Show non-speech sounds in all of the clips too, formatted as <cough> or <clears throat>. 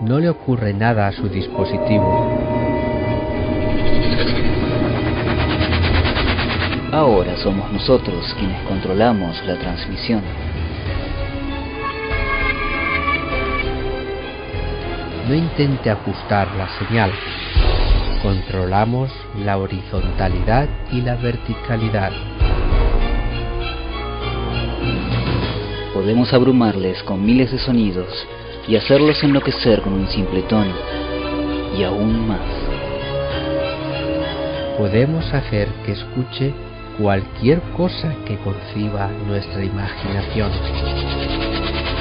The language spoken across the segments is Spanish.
No le ocurre nada a su dispositivo. Ahora somos nosotros quienes controlamos la transmisión. No intente ajustar la señal. Controlamos la horizontalidad y la verticalidad. Podemos abrumarles con miles de sonidos y hacerlos enloquecer con un simple tono. Y aún más. Podemos hacer que escuche cualquier cosa que conciba nuestra imaginación.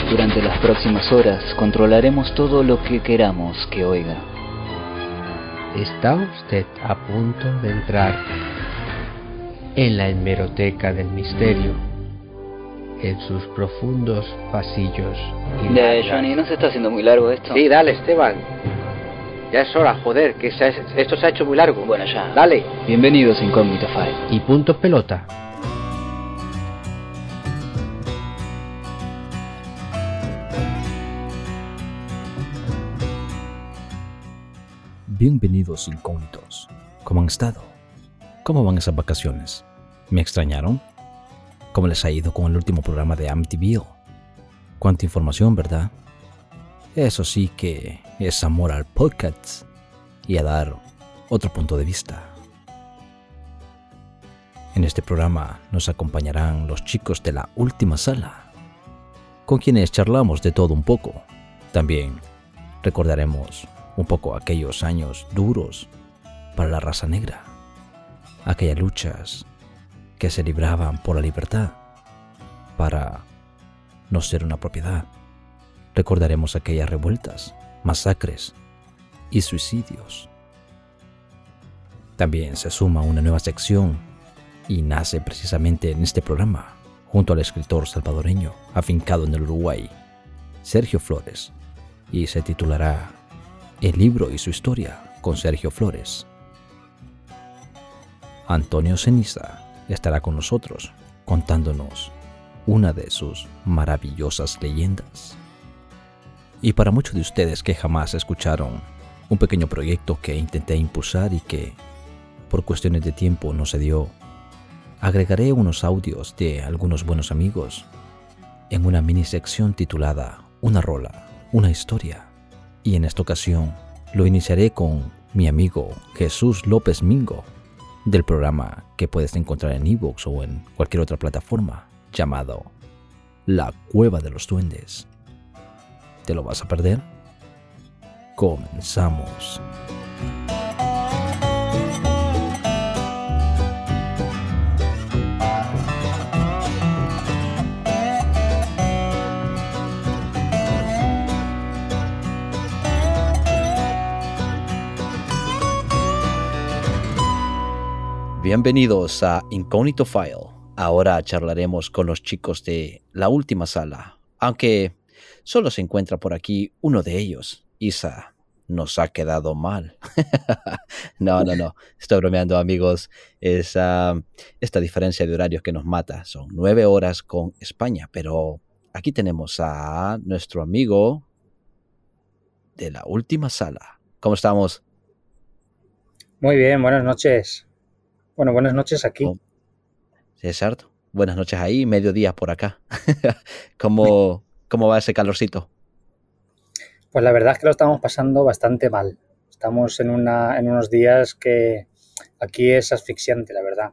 Durante las próximas horas controlaremos todo lo que queramos que oiga. Está usted a punto de entrar en la hemeroteca del misterio, en sus profundos pasillos. De Johnny, ¿no se está haciendo muy largo esto? Sí, dale, Esteban. Ya es hora, joder, que se ha- esto se ha hecho muy largo. Bueno, ya. Dale. Bienvenidos a Incógnito File. Y punto pelota. Bienvenidos incógnitos. ¿Cómo han estado? ¿Cómo van esas vacaciones? ¿Me extrañaron? ¿Cómo les ha ido con el último programa de Amityville? Cuánta información, ¿verdad? Eso sí que es amor al podcast y a dar otro punto de vista. En este programa nos acompañarán los chicos de la última sala, con quienes charlamos de todo un poco. También recordaremos un poco aquellos años duros para la raza negra, aquellas luchas que se libraban por la libertad para no ser una propiedad. Recordaremos aquellas revueltas, masacres y suicidios. También se suma una nueva sección y nace precisamente en este programa, junto al escritor salvadoreño afincado en el Uruguay, Sergio Flores, y se titulará El libro y su historia con Sergio Flores. Antonio Ceniza estará con nosotros contándonos una de sus maravillosas leyendas. Y para muchos de ustedes que jamás escucharon un pequeño proyecto que intenté impulsar y que por cuestiones de tiempo no se dio, agregaré unos audios de algunos buenos amigos en una mini sección titulada Una rola, una historia. Y en esta ocasión lo iniciaré con mi amigo Jesús López Mingo del programa que puedes encontrar en iVoox o en cualquier otra plataforma llamado La Cueva de los Duendes. ¿Te lo vas a perder? Comenzamos. Bienvenidos a Incognito File. Ahora charlaremos con los chicos de la última sala, aunque solo se encuentra por aquí uno de ellos. Isa, nos ha quedado mal. <laughs> no, no, no, estoy bromeando amigos. Es ah, esta diferencia de horarios que nos mata. Son nueve horas con España, pero aquí tenemos a nuestro amigo de la última sala. ¿Cómo estamos? Muy bien, buenas noches. Bueno, buenas noches aquí. Oh. César, buenas noches ahí, mediodía por acá. <laughs> ¿Cómo, ¿Cómo va ese calorcito? Pues la verdad es que lo estamos pasando bastante mal. Estamos en, una, en unos días que aquí es asfixiante, la verdad.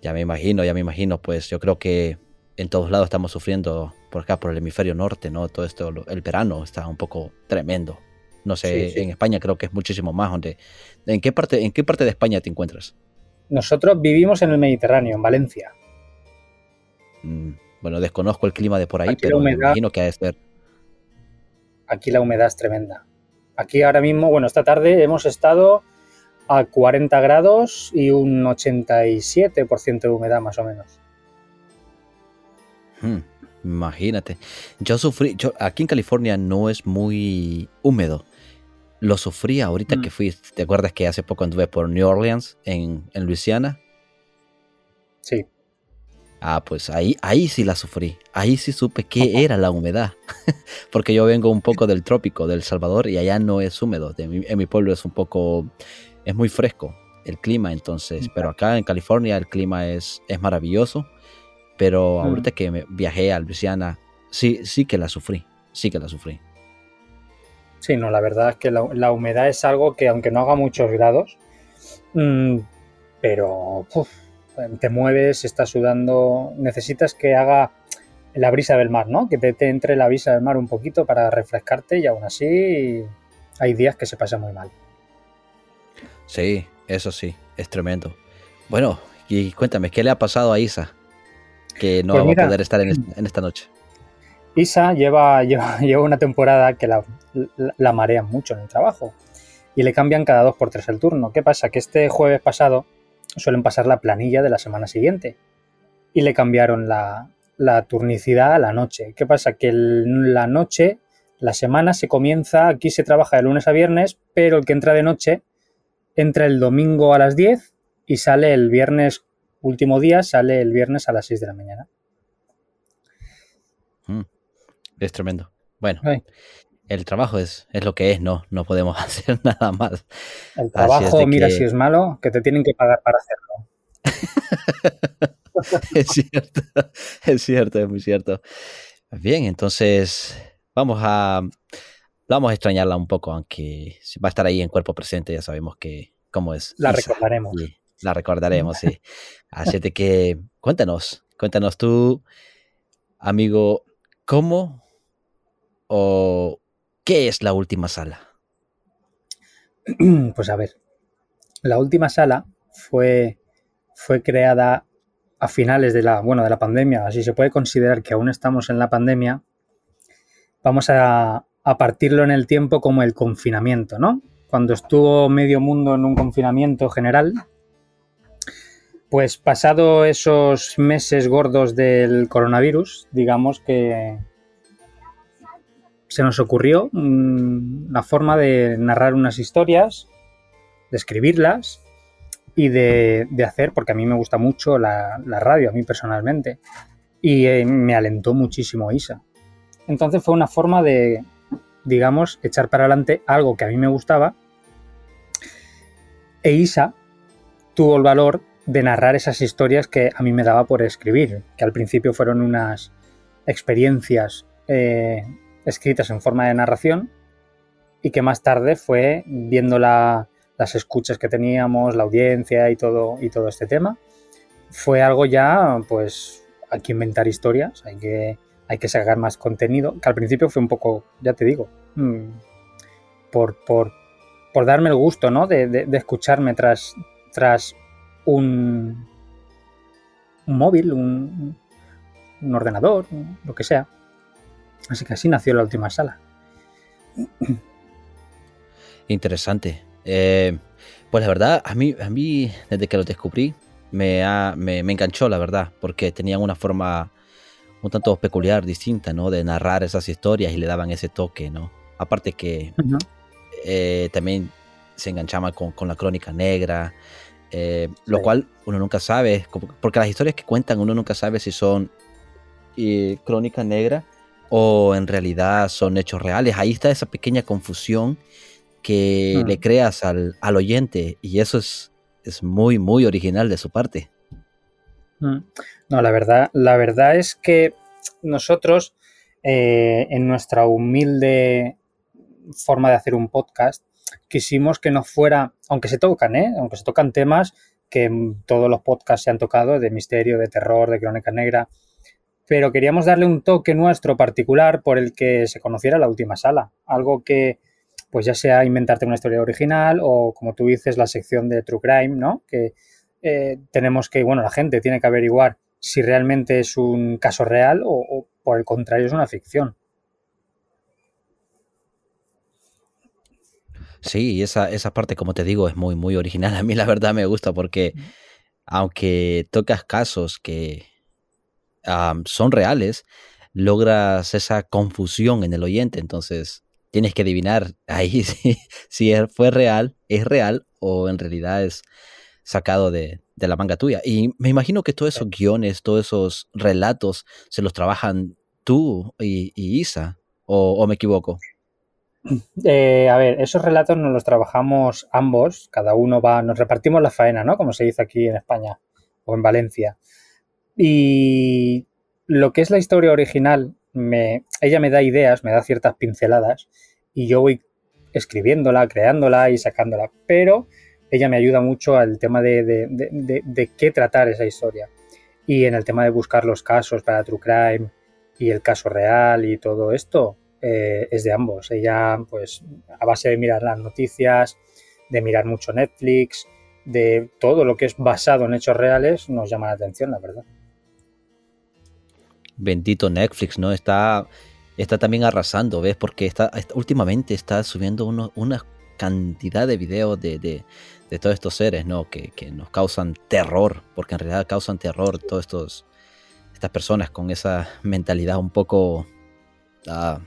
Ya me imagino, ya me imagino, pues yo creo que en todos lados estamos sufriendo por acá, por el hemisferio norte, ¿no? Todo esto, el verano está un poco tremendo. No sé, Sí, sí. en España creo que es muchísimo más. Donde, ¿en, qué parte, ¿En qué parte de España te encuentras? Nosotros vivimos en el Mediterráneo, en Valencia. Mm, bueno, desconozco el clima de por ahí, Aquí pero me imagino que ha de ser. Aquí la humedad es tremenda. Aquí ahora mismo, bueno, esta tarde hemos estado a 40 grados y un 87% de humedad más o menos. Hmm, imagínate. Yo sufrí, yo, aquí en California no es muy húmedo. Lo sufrí ahorita Mm. que fui. ¿Te acuerdas que hace poco anduve por New Orleans, en, en Luisiana? Sí. Ah, pues ahí, ahí sí la sufrí. Ahí sí supe qué era la humedad. <laughs> Porque yo vengo un poco del trópico, del Salvador, y allá no es húmedo. en mi pueblo es un poco, es muy fresco el clima, entonces. Pero acá en California el clima es, es maravilloso. Pero mm. ahorita que me viajé a Luisiana, sí, sí que la sufrí. Sí que la sufrí. Sí, no, la verdad es que la, humedad es algo que aunque no haga muchos grados, mm, pero te mueves, estás sudando, necesitas que haga la brisa del mar, ¿no? Que te, entre la brisa del mar un poquito para refrescarte y aún así hay días que se pasa muy mal. Sí, eso sí, es tremendo. Bueno, y cuéntame, ¿qué le ha pasado a Isa? Que no pues va a poder estar en, esta noche. Isa <laughs> lleva, una temporada que la, la, marean mucho en el trabajo y le cambian cada dos por tres el turno. ¿Qué pasa? Que este jueves pasado suelen pasar la planilla de la semana siguiente y le cambiaron la, turnicidad a la noche. ¿Qué pasa? Que la noche, la semana se comienza, aquí se trabaja de lunes a viernes, pero el que entra de noche entra el domingo a las 10 y sale el viernes, último día, sale el viernes a las 6 de la mañana. Mm, es tremendo. Bueno, el trabajo es, es lo que es, no, no podemos <laughs> hacer nada más. El trabajo, mira si es malo, que te tienen que pagar para hacerlo. <laughs> es cierto, es cierto, es muy cierto. Bien, entonces vamos a, vamos a extrañarla un poco, aunque va a estar ahí en cuerpo presente, ya sabemos que cómo es. La recordaremos. la recordaremos, sí. Así que cuéntanos, cuéntanos tú, amigo, ¿cómo o ¿Qué es la última sala? <clears throat> Pues a ver, la última sala fue, fue creada a finales de la, bueno, de la pandemia, así se puede considerar que aún estamos en la pandemia. Vamos a, a partirlo en el tiempo como el confinamiento, ¿no? Cuando estuvo medio mundo en un confinamiento general, pues pasado esos meses gordos del coronavirus, digamos que, se nos ocurrió mm, la forma de narrar unas historias, de escribirlas y de, hacer, porque a mí me gusta mucho la, radio, a mí personalmente, y eh, me alentó muchísimo Isa. Entonces fue una forma de, digamos, echar para adelante algo que a mí me gustaba, e Isa tuvo el valor de narrar esas historias que a mí me daba por escribir, que al principio fueron unas experiencias eh, escritas en forma de narración y que más tarde fue viendo las escuchas que teníamos, la audiencia y todo, y todo este tema, fue algo ya, pues hay que inventar historias, hay que, hay que sacar más contenido, que al principio fue un poco, ya te digo, mm, por, por, por darme el gusto ¿no? de, escucharme tras, tras un, un móvil, un, un ordenador, lo que sea. Así que así nació la última sala. Interesante. Eh, pues la verdad, a mí, a mí desde que lo descubrí, me, ha, me, enganchó, la verdad, porque tenían una forma un tanto peculiar, distinta, ¿no? De narrar esas historias y le daban ese toque, ¿no? Aparte que eh, también se enganchaba con, la crónica negra, eh, lo cual uno nunca sabe, porque las historias que cuentan uno nunca sabe si son crónica negra o en realidad son hechos reales. Ahí está esa pequeña confusión que le creas al, oyente y eso es, es, muy, muy original de su parte. No, la verdad, la verdad es que nosotros, eh, en nuestra humilde forma de hacer un podcast, quisimos que no fuera, aunque se tocan, ¿eh? aunque se tocan temas que todos los podcasts se han tocado, de misterio, de terror, de crónica negra, pero queríamos darle un toque nuestro particular por el que se conociera la última sala. Algo que, pues ya sea inventarte una historia original o, como tú dices, la sección de True Crime, ¿no? Que eh, tenemos que, bueno, la gente tiene que averiguar si realmente es un caso real o, por el contrario es una ficción. Sí, esa, esa parte, como te digo, es muy, muy original. A mí la verdad me gusta porque aunque tocas casos que son reales, logras esa confusión en el oyente. Entonces, tienes que adivinar ahí <laughs> si, fue real, es real o en realidad es sacado de, de la manga tuya. Y me imagino que todos esos guiones, todos esos relatos, se los trabajan tú y, Isa, o, me equivoco. <clears throat> Eh, a ver, esos relatos nos los trabajamos ambos, cada uno va, nos repartimos la faena, ¿no? Como se dice aquí en España o en Valencia. Y lo que es la historia original, me, ella me da ideas, me da ciertas pinceladas y yo voy escribiéndola, creándola y sacándola. Pero ella me ayuda mucho al tema de, qué tratar esa historia. Y en el tema de buscar los casos para True Crime y el caso real y todo esto, eh, es de ambos. Ella, pues, a base de mirar las noticias, de mirar mucho Netflix, de todo lo que es basado en hechos reales, nos llama la atención, la verdad. Bendito Netflix, ¿no? Está, está también arrasando, ¿ves? Porque está, últimamente está subiendo una cantidad de videos de, de todos estos seres, ¿no? Que, nos causan terror, porque en realidad causan terror todos estos estas personas con esa mentalidad un poco ah,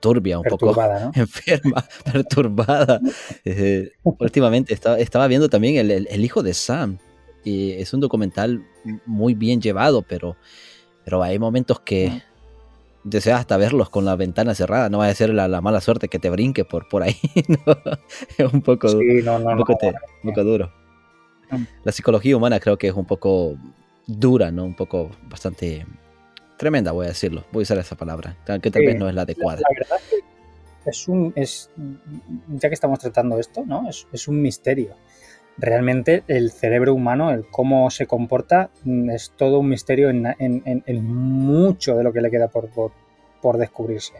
turbia, un poco <laughs> enferma, perturbada. Eh, últimamente estaba, viendo también el, hijo de Sam. Y es un documental muy bien llevado, pero, pero hay momentos que, deseas hasta verlos con la ventana cerrada, no va a ser la, mala suerte que te brinque por, por ahí, <laughs> Es un poco, un poco, duro. Mm. La psicología humana creo que es un poco dura, ¿no? Un poco bastante tremenda, voy a decirlo. Voy a usar esa palabra, que tal vez no es la adecuada. La, verdad es un, es, ya que estamos tratando esto, ¿no? Es, es un misterio realmente el cerebro humano, el cómo se comporta, mm, es todo un misterio en, mucho de lo que le queda por, por, descubrirse.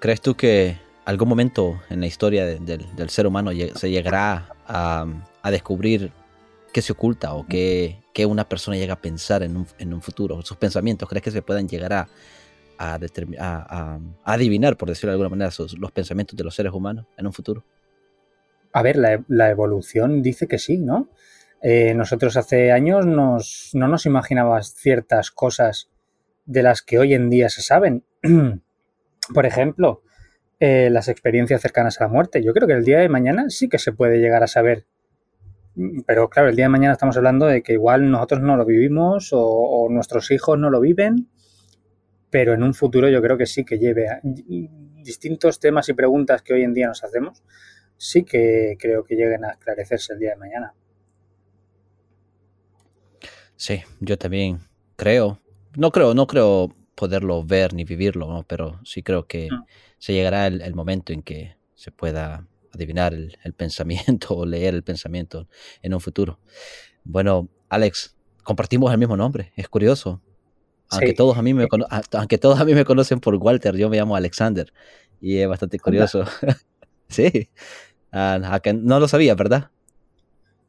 ¿Crees tú que algún momento en la historia del ser humano se llegará a, descubrir qué se oculta o qué, una persona llega a pensar en un, en un futuro? ¿Sus pensamientos crees que se puedan llegar a, a, adivinar, por decirlo de alguna manera, los pensamientos de los seres humanos en un futuro? A ver, la, evolución dice que sí, ¿no? Eh, nosotros hace años nos, no nos imaginabas ciertas cosas de las que hoy en día se saben. <clears throat> por ejemplo, eh, las experiencias cercanas a la muerte. Yo creo que el día de mañana sí que se puede llegar a saber. Pero claro, el día de mañana estamos hablando de que igual nosotros no lo vivimos o nuestros hijos no lo viven pero en un futuro yo creo que sí que lleve a distintos temas y preguntas que hoy en día nos hacemos, sí que creo que lleguen a esclarecerse el día de mañana. Sí, yo también creo, no creo, no creo poderlo ver ni vivirlo, pero sí creo que se llegará el, momento en que se pueda adivinar el, el, pensamiento <laughs> o leer el pensamiento en un futuro. Bueno, Alex, compartimos el mismo nombre, es curioso. Aunque, todos a mí me aunque todos a mí me conocen por Walter, yo me llamo Alexander. Y es bastante curioso. <laughs> sí. Ah, no lo sabía, ¿verdad?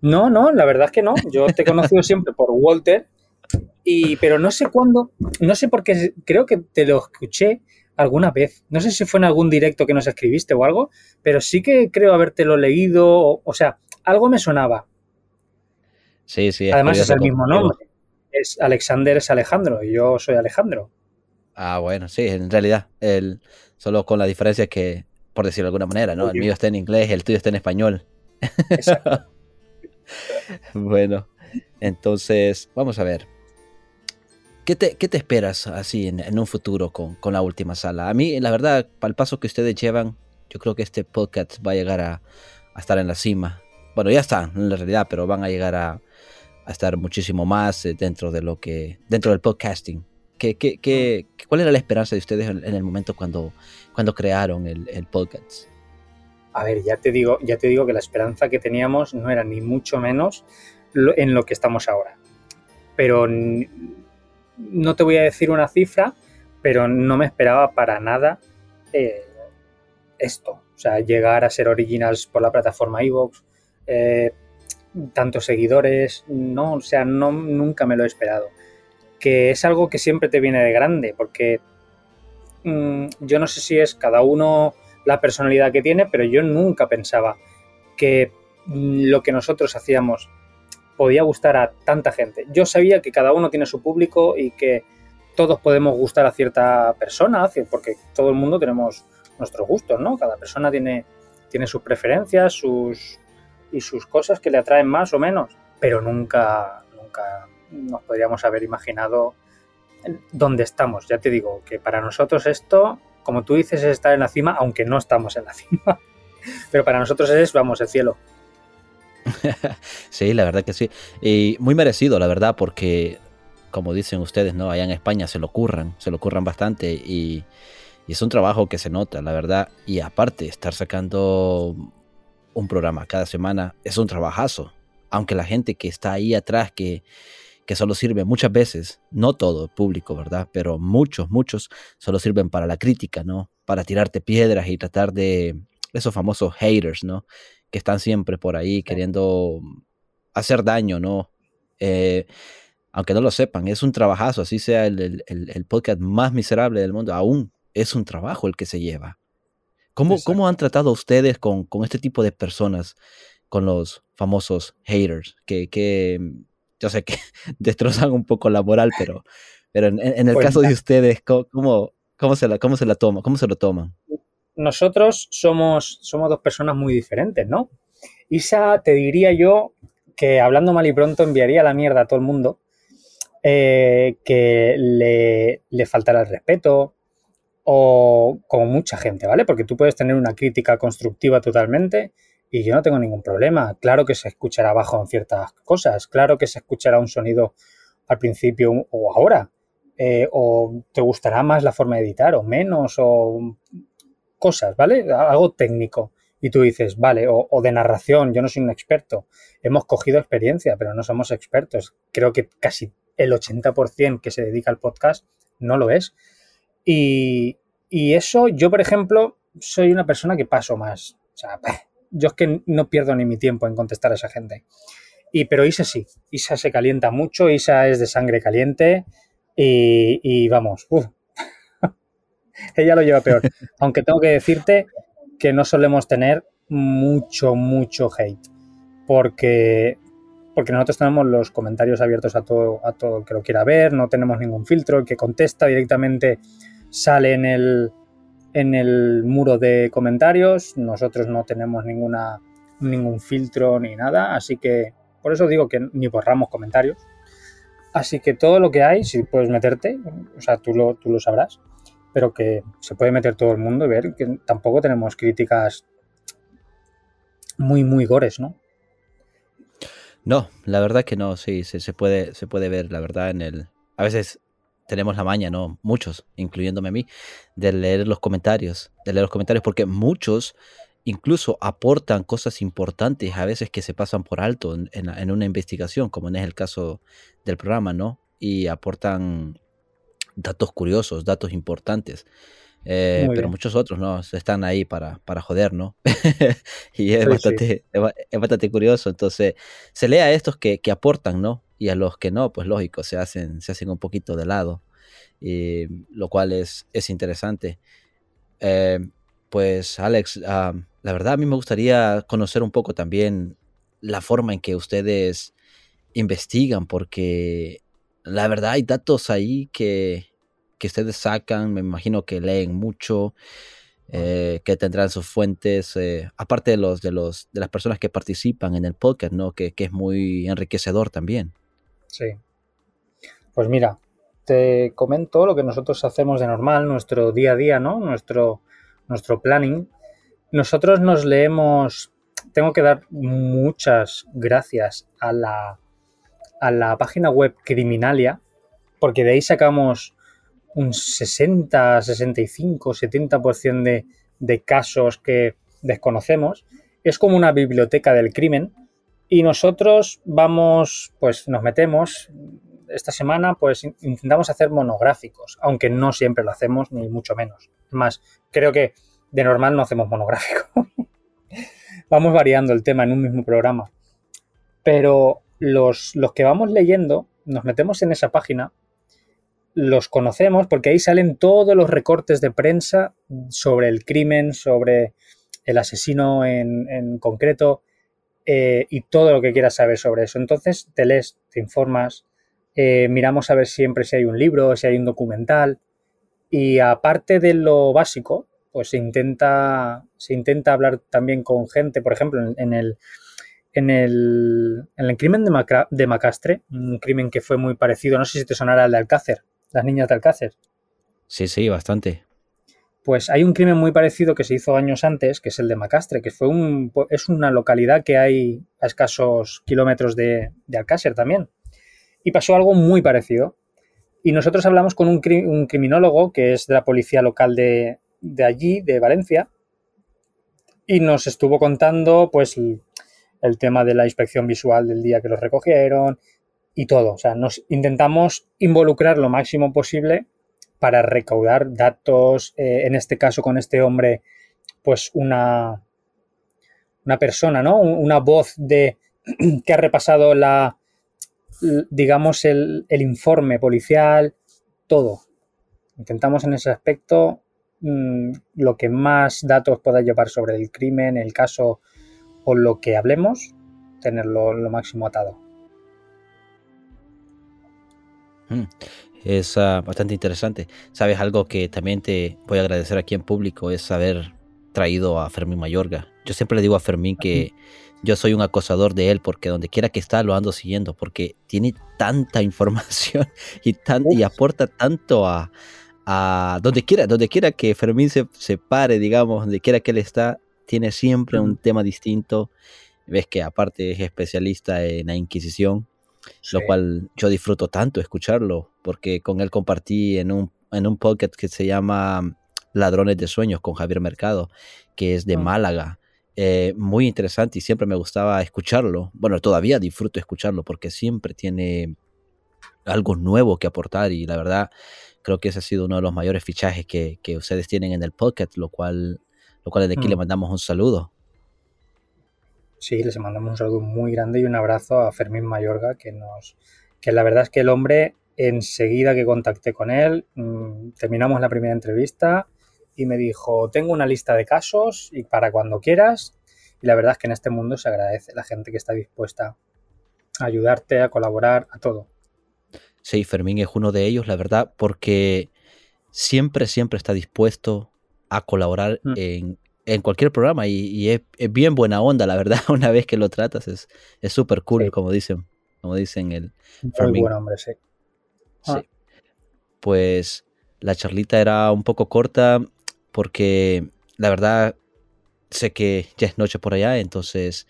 No, no, la verdad es que no. Yo te he conocido <laughs> siempre por Walter. Y, pero no sé cuándo, no sé por qué, creo que te lo escuché alguna vez. No sé si fue en algún directo que nos escribiste o algo, pero sí que creo habértelo leído. O, o sea, algo me sonaba. Sí, sí. Además es el mismo nombre es Alexander es Alejandro y yo soy Alejandro. Ah, bueno, sí, en realidad, el, solo con la diferencia que, por decirlo de alguna manera, ¿no? El mío está en inglés, el tuyo está en español. Exacto. <laughs> bueno, entonces, vamos a ver. ¿Qué te, qué te esperas así en, un futuro con, con, la última sala? A mí, la verdad, para el paso que ustedes llevan, yo creo que este podcast va a llegar a, a estar en la cima. Bueno, ya está, en la realidad, pero van a llegar a, a estar muchísimo más eh, dentro de lo que dentro del podcasting. ¿Qué, qué, qué, cuál era la esperanza de ustedes en, el momento cuando, cuando crearon el, el, podcast? A ver, ya te digo, ya te digo que la esperanza que teníamos no era ni mucho menos en lo que estamos ahora. Pero no te voy a decir una cifra, pero no me esperaba para nada eh, esto. O sea, llegar a ser originals por la plataforma iVoox, eh, tantos seguidores, no, o sea, no, nunca me lo he esperado. Que es algo que siempre te viene de grande, porque mm, yo no sé si es cada uno la personalidad que tiene, pero yo nunca pensaba que mm, lo que nosotros hacíamos podía gustar a tanta gente. Yo sabía que cada uno tiene su público y que todos podemos gustar a cierta persona, porque todo el mundo tenemos nuestros gustos, ¿no? Cada persona tiene, tiene sus preferencias, sus, y sus cosas que le atraen más o menos, pero nunca, nunca nos podríamos haber imaginado dónde estamos. Ya te digo que para nosotros esto, como tú dices, es estar en la cima, aunque no estamos en la <laughs> cima. Pero para nosotros es, vamos, el cielo. <laughs> sí, la verdad que sí. Y muy merecido, la verdad, porque, como dicen ustedes, ¿no? Allá en España se lo curran, se lo curran bastante y, es un trabajo que se nota, la verdad. Y aparte, estar sacando un programa cada semana es un trabajazo. Aunque la gente que está ahí atrás, que, que solo sirve muchas veces, no todo público, ¿verdad? Pero muchos, muchos solo sirven para la crítica, ¿no? Para tirarte piedras y tratar de esos famosos haters, ¿no? Que están siempre por ahí queriendo hacer daño, ¿no? Eh, aunque no lo sepan, es un trabajazo, así sea el, podcast más miserable del mundo, aún es un trabajo el que se lleva. ¿Cómo, ¿cómo han tratado ustedes con, con, este tipo de personas, con los famosos haters, que, que yo sé que <laughs> destrozan un poco la moral, pero, pero en, el pues caso de ustedes, ¿cómo, cómo, se la, cómo se la toma, cómo se lo toman? nosotros somos, somos dos personas muy diferentes, ¿no? Isa, te diría yo que hablando mal y pronto enviaría la mierda a todo el mundo, eh, que le, le faltará el respeto, o como mucha gente, ¿vale? Porque tú puedes tener una crítica constructiva totalmente y yo no tengo ningún problema. Claro que se escuchará bajo en ciertas cosas, claro que se escuchará un sonido al principio o ahora, eh, o te gustará más la forma de editar o menos, o cosas, ¿vale? Algo técnico. Y tú dices, vale, o, de narración, yo no soy un experto. Hemos cogido experiencia, pero no somos expertos. Creo que casi el 80% que se dedica al podcast no lo es. Y, eso, yo, por ejemplo, soy una persona que paso más. O sea, <laughs> yo es que no pierdo ni mi tiempo en contestar a esa gente. Y, pero Isa sí, Isa se calienta mucho, Isa es de sangre caliente y, vamos, <laughs> ella lo lleva peor. <laughs> Aunque tengo que decirte que no solemos tener mucho, mucho hate. Porque, porque nosotros tenemos los comentarios abiertos a todo, a todo el que lo quiera ver, no tenemos ningún filtro, el que contesta directamente sale en el, en el muro de comentarios, nosotros no tenemos ninguna, ningún filtro ni nada, así que por eso digo que ni borramos comentarios. Así que todo lo que hay, si puedes meterte, o sea, tú lo, tú lo sabrás, pero que se puede meter todo el mundo y ver que tampoco tenemos críticas muy, muy gores, ¿no? No, la verdad que no, sí, se, puede, se puede ver, la verdad, en el... A veces tenemos la maña, ¿no? Muchos, incluyéndome a mí, de leer los comentarios, de leer los comentarios, porque muchos incluso aportan cosas importantes a veces que se pasan por alto en, en una investigación, como es el caso del programa, ¿no? Y aportan datos curiosos, datos importantes. Eh, pero muchos otros no están ahí para, para joder, ¿no? <laughs> y es, bastante, Es, bastante curioso. Entonces, se lee a estos que, que, aportan, ¿no? Y a los que no, pues lógico, se hacen, se hacen un poquito de lado. Y, lo cual es, es interesante. Eh, pues, Alex, ah, la verdad a mí me gustaría conocer un poco también la forma en que ustedes investigan, porque la verdad hay datos ahí que, que ustedes sacan, me imagino que leen mucho, eh, que tendrán sus fuentes, eh, aparte de los, de los, de las personas que participan en el podcast, ¿no? Que, que, es muy enriquecedor también. Sí. Pues mira, te comento lo que nosotros hacemos de normal, nuestro día a día, ¿no? Nuestro, nuestro planning. Nosotros nos leemos, tengo que dar muchas gracias a la a la página web Criminalia, porque de ahí sacamos un 60, 65, 70% de, de casos que desconocemos. Es como una biblioteca del crimen y nosotros vamos, pues nos metemos, esta semana pues intentamos hacer monográficos, aunque no siempre lo hacemos, ni mucho menos. Más, creo que de normal no hacemos monográfico. <laughs> vamos variando el tema en un mismo programa. Pero los, que vamos leyendo, nos metemos en esa página, los conocemos porque ahí salen todos los recortes de prensa sobre el crimen, sobre el asesino en, concreto eh, y todo lo que quieras saber sobre eso. Entonces te lees, te informas, eh, miramos a ver siempre si hay un libro, si hay un documental y aparte de lo básico, pues se intenta, se intenta hablar también con gente, por ejemplo, en el, en el, en el crimen de, de, Macastre, un crimen que fue muy parecido, no sé si te sonará el de Alcácer, las niñas de Alcácer. Sí, sí, bastante. Pues hay un crimen muy parecido que se hizo años antes, que es el de Macastre, que fue un, es una localidad que hay a escasos kilómetros de, de Alcácer también. Y pasó algo muy parecido. Y nosotros hablamos con un, criminólogo que es de la policía local de, allí, de Valencia, y nos estuvo contando pues el tema de la inspección visual del día que los recogieron y todo. O sea, nos intentamos involucrar lo máximo posible para recaudar datos, eh, en este caso con este hombre, pues una, una persona, ¿no? Una voz de <clears throat> que ha repasado la, digamos, el, el informe policial, todo. Intentamos en ese aspecto mmm, lo que más datos pueda llevar sobre el crimen, el caso o lo que hablemos, tenerlo lo máximo atado. Es uh, bastante interesante. Sabes algo que también te voy a agradecer aquí en público es haber traído a Fermín Mayorga. Yo siempre le digo a Fermín que yo soy un acosador de él porque donde quiera que está lo ando siguiendo porque tiene tanta información <laughs> y, tan, y aporta tanto a, a donde quiera, donde quiera que Fermín se, se pare, digamos, donde quiera que él está, tiene siempre un tema distinto. Ves que aparte es especialista en la Inquisición, sí. lo cual yo disfruto tanto escucharlo, porque con él compartí en un, en un podcast que se llama Ladrones de Sueños con Javier Mercado, que es de Málaga. Eh, muy interesante y siempre me gustaba escucharlo. Bueno, todavía disfruto escucharlo porque siempre tiene algo nuevo que aportar y la verdad creo que ese ha sido uno de los mayores fichajes que, que ustedes tienen en el podcast, lo cual lo cual desde aquí mm. le mandamos un saludo. Sí, les mandamos un saludo muy grande y un abrazo a Fermín Mayorga, que nos, que la verdad es que el hombre, enseguida que contacté con él, mmm, terminamos la primera entrevista y me dijo, tengo una lista de casos y para cuando quieras. Y la verdad es que en este mundo se agradece la gente que está dispuesta a ayudarte, a colaborar, a todo. Sí, Fermín es uno de ellos, la verdad, porque siempre, siempre está dispuesto a colaborar mm. en, en, cualquier programa y, y es, es, bien buena onda, la verdad, <laughs> una vez que lo tratas es súper es cool, sí. como dicen, como dicen el Muy buen hombre, sí. Ah. sí. Pues la charlita era un poco corta porque la verdad sé que ya es noche por allá, entonces,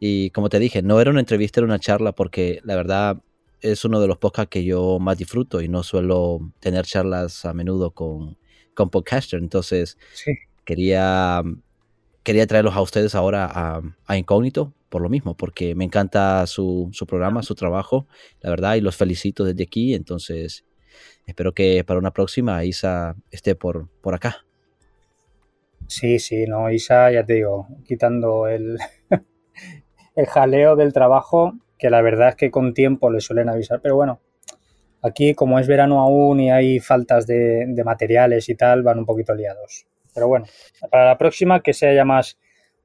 y como te dije, no era una entrevista, era una charla porque la verdad es uno de los podcasts que yo más disfruto y no suelo tener charlas a menudo con, con podcaster. Entonces, sí. Quería, quería traerlos a ustedes ahora a, a, Incógnito por lo mismo, porque me encanta su, su, programa, su trabajo, la verdad, y los felicito desde aquí. Entonces, espero que para una próxima Isa esté por, por acá. Sí, sí, no, Isa, ya te digo, quitando el, <laughs> el jaleo del trabajo, que la verdad es que con tiempo le suelen avisar, pero bueno, Aquí, como es verano aún y hay faltas de, de, materiales y tal, van un poquito liados. Pero bueno, para la próxima, que sea ya más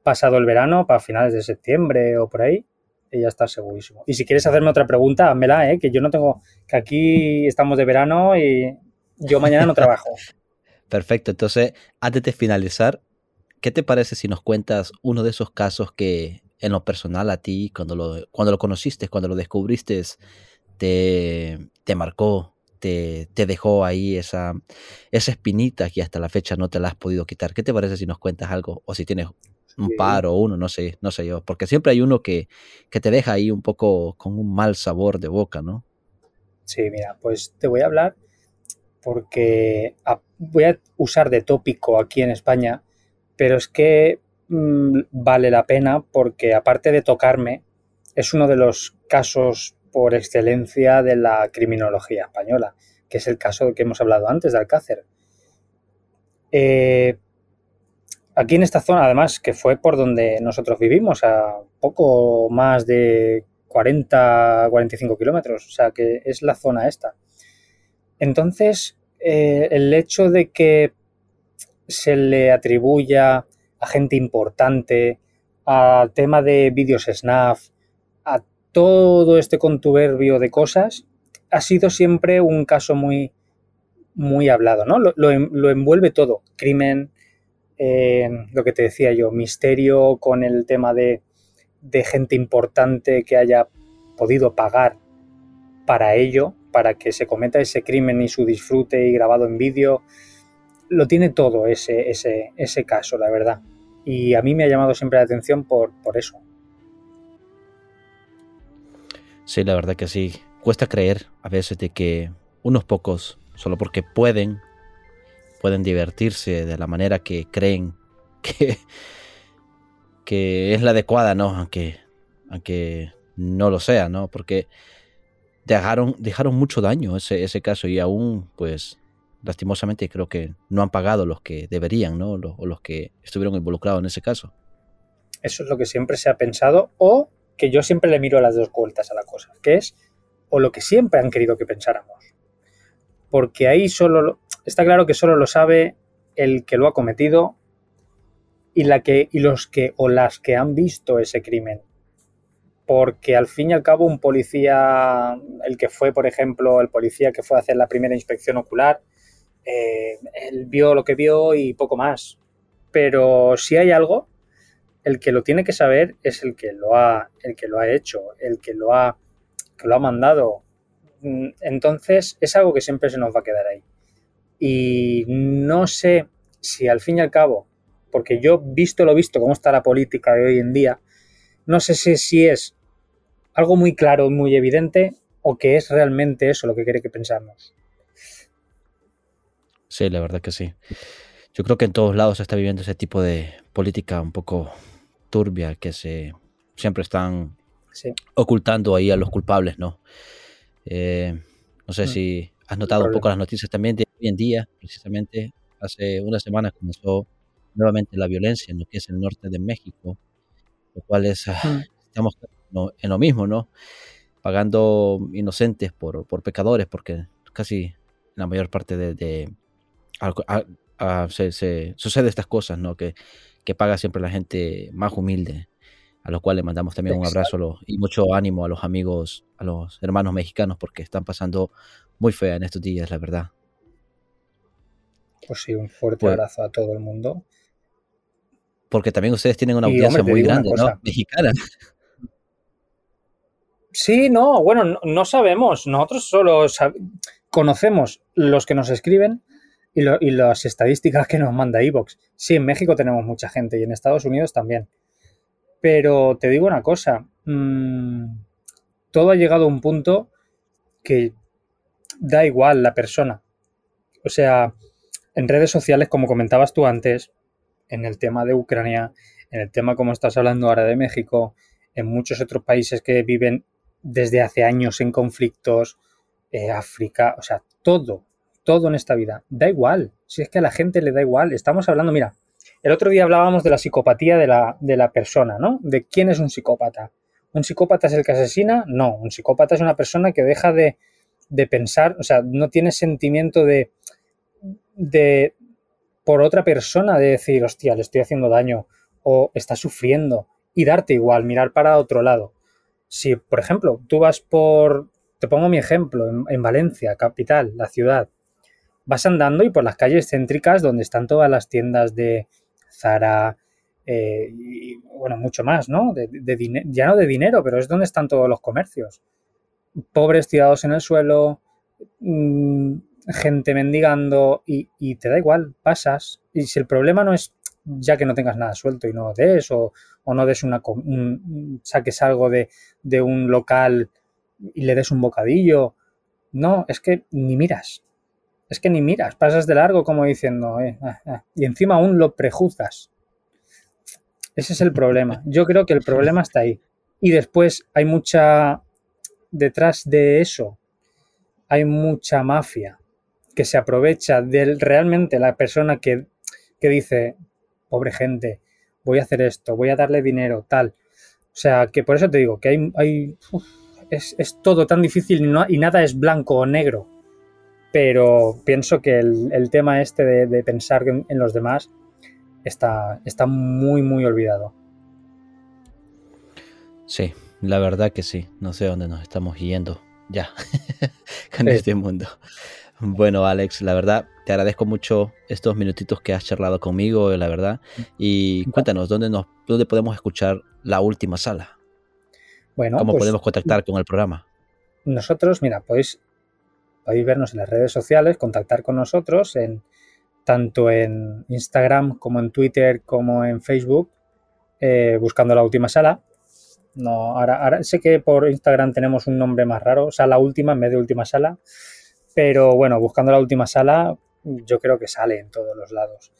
pasado el verano, para finales de septiembre o por ahí, ya está segurísimo. Y si quieres hacerme otra pregunta, házmela, ¿eh? que yo no tengo, que aquí estamos de verano y yo mañana no trabajo. <laughs> Perfecto, entonces, antes de finalizar, ¿qué te parece si nos cuentas uno de esos casos que en lo personal a ti, cuando lo, cuando lo conociste, cuando lo descubriste, te, te marcó, te, te, dejó ahí esa, esa espinita que hasta la fecha no te la has podido quitar. ¿Qué te parece si nos cuentas algo? O si tienes un par o uno, no sé, no sé yo. Porque siempre hay uno que, que te deja ahí un poco con un mal sabor de boca, ¿no? Sí, mira, pues te voy a hablar porque voy a usar de tópico aquí en España, pero es que mmm, vale la pena porque aparte de tocarme, es uno de los casos por excelencia de la criminología española, que es el caso que hemos hablado antes de Alcácer. Eh, aquí en esta zona, además, que fue por donde nosotros vivimos, a poco más de 40, 45 kilómetros, o sea que es la zona esta. Entonces, eh, el hecho de que se le atribuya a gente importante, al tema de vídeos snap, a todo este contuberbio de cosas ha sido siempre un caso muy, muy hablado, ¿no? Lo, lo, envuelve todo, crimen, eh, lo que te decía yo, misterio con el tema de de gente importante que haya podido pagar para ello, para que se cometa ese crimen y su disfrute y grabado en vídeo. Lo tiene todo ese, ese, ese caso, la verdad. Y a mí me ha llamado siempre la atención por, por eso. Sí, la verdad que sí. Cuesta creer a veces de que unos pocos, solo porque pueden, pueden divertirse de la manera que creen <laughs> que, que es la adecuada, ¿no? Aunque, aunque no lo sea, ¿no? Porque dejaron, dejaron mucho daño ese, ese caso y aún, pues, lastimosamente creo que no han pagado los que deberían, ¿no? O los que estuvieron involucrados en ese caso. Eso es lo que siempre se ha pensado o que yo siempre le miro las dos vueltas a la cosa, que es o lo que siempre han querido que pensáramos. Porque ahí solo está claro que solo lo sabe el que lo ha cometido y la que y los que o las que han visto ese crimen porque al fin y al cabo un policía, el que fue, por ejemplo, el policía que fue a hacer la primera inspección ocular, eh, él vio lo que vio y poco más. Pero si hay algo, el que lo tiene que saber es el que lo ha, el que lo ha hecho, el que lo ha, que lo ha mandado. Mm, entonces es algo que siempre se nos va a quedar ahí. Y no sé si al fin y al cabo, porque yo visto lo visto, cómo está la política de hoy en día, no sé si, es algo muy claro, muy evidente, o que es realmente eso lo que quiere que pensamos. Sí, la verdad que sí. Yo creo que en todos lados se está viviendo ese tipo de política un poco turbia que se siempre están ocultando ahí a los culpables, ¿no? Eh, no sé mm. si has notado un poco las noticias también de hoy en día, precisamente hace una semana comenzó nuevamente la violencia en lo que es el norte de México, lo cual es, ah, mm. estamos en lo mismo, ¿no? Pagando inocentes por, pecadores, porque casi la mayor parte de... se, sucede estas cosas, ¿no? Que, que paga siempre la gente más humilde, a los cuales mandamos también un abrazo y mucho ánimo a los amigos, a los hermanos mexicanos, porque están pasando muy fea en estos días, la verdad. Pues sí, un fuerte pues abrazo a todo el mundo. Porque también ustedes tienen una audiencia muy grande, ¿no? Mexicana. Sí, no, bueno, no, sabemos. Nosotros solo conocemos los que nos escriben y, las estadísticas que nos manda Evox. Sí, en México tenemos mucha gente y en Estados Unidos también. Pero te digo una cosa, mm, todo ha llegado a un punto que da igual la persona. O sea, en redes sociales, como comentabas tú antes, en el tema de Ucrania, en el tema como estás hablando ahora de México, en muchos otros países que viven desde hace años en conflictos, eh, África, o sea, todo, todo en esta vida. Da igual, si es que a la gente le da igual. Estamos hablando, mira, el otro día hablábamos de la psicopatía de la, de la persona, ¿no? De quién es un psicópata. ¿Un psicópata es el que asesina? No, un psicópata es una persona que deja de, de pensar, o sea, no tiene sentimiento de, de, por otra persona, de decir, hostia, le estoy haciendo daño, o está sufriendo, y darte igual, mirar para otro lado si, por ejemplo, tú vas por, te pongo mi ejemplo, en, Valencia, capital, la ciudad, vas andando y por las calles céntricas donde están todas las tiendas de Zara, eh, y bueno, mucho más, ¿no? De, ya no de dinero, pero es donde están todos los comercios. Pobres tirados en el suelo, mm, gente mendigando y, te da igual, pasas. Y si el problema no es ya que no tengas nada suelto y no des, o, o no des una, saques algo de un local y le des un bocadillo. No, es que ni miras. Es que ni miras, pasas de largo como diciendo, eh, eh, eh, y encima aún lo prejuzgas. Ese es el problema. Yo creo que el problema está ahí. Y después hay mucha, detrás de eso, hay mucha mafia que se aprovecha de realmente la persona que, que dice, pobre gente, voy a hacer esto, voy a darle dinero, tal. O sea, que por eso te digo que hay, hay es, todo tan difícil y, nada es blanco o negro. Pero pienso que el, tema este de, pensar en, los demás está, está muy, muy olvidado. Sí, la verdad que sí. No sé dónde nos estamos yendo ya <laughs> con este mundo. Bueno, Alex, la verdad, te agradezco mucho estos minutitos que has charlado conmigo, la verdad. Y cuéntanos, ¿dónde, nos, dónde podemos escuchar la última sala? Bueno, ¿Cómo pues podemos contactar con el programa? Nosotros, mira, podéis, podéis vernos en las redes sociales, contactar con nosotros en tanto en Instagram como en Twitter como en Facebook, eh, buscando la última sala. No, ahora, sé que por Instagram tenemos un nombre más raro, sala última en vez de última sala, pero bueno, buscando la última sala, yo creo que sale en todos los lados.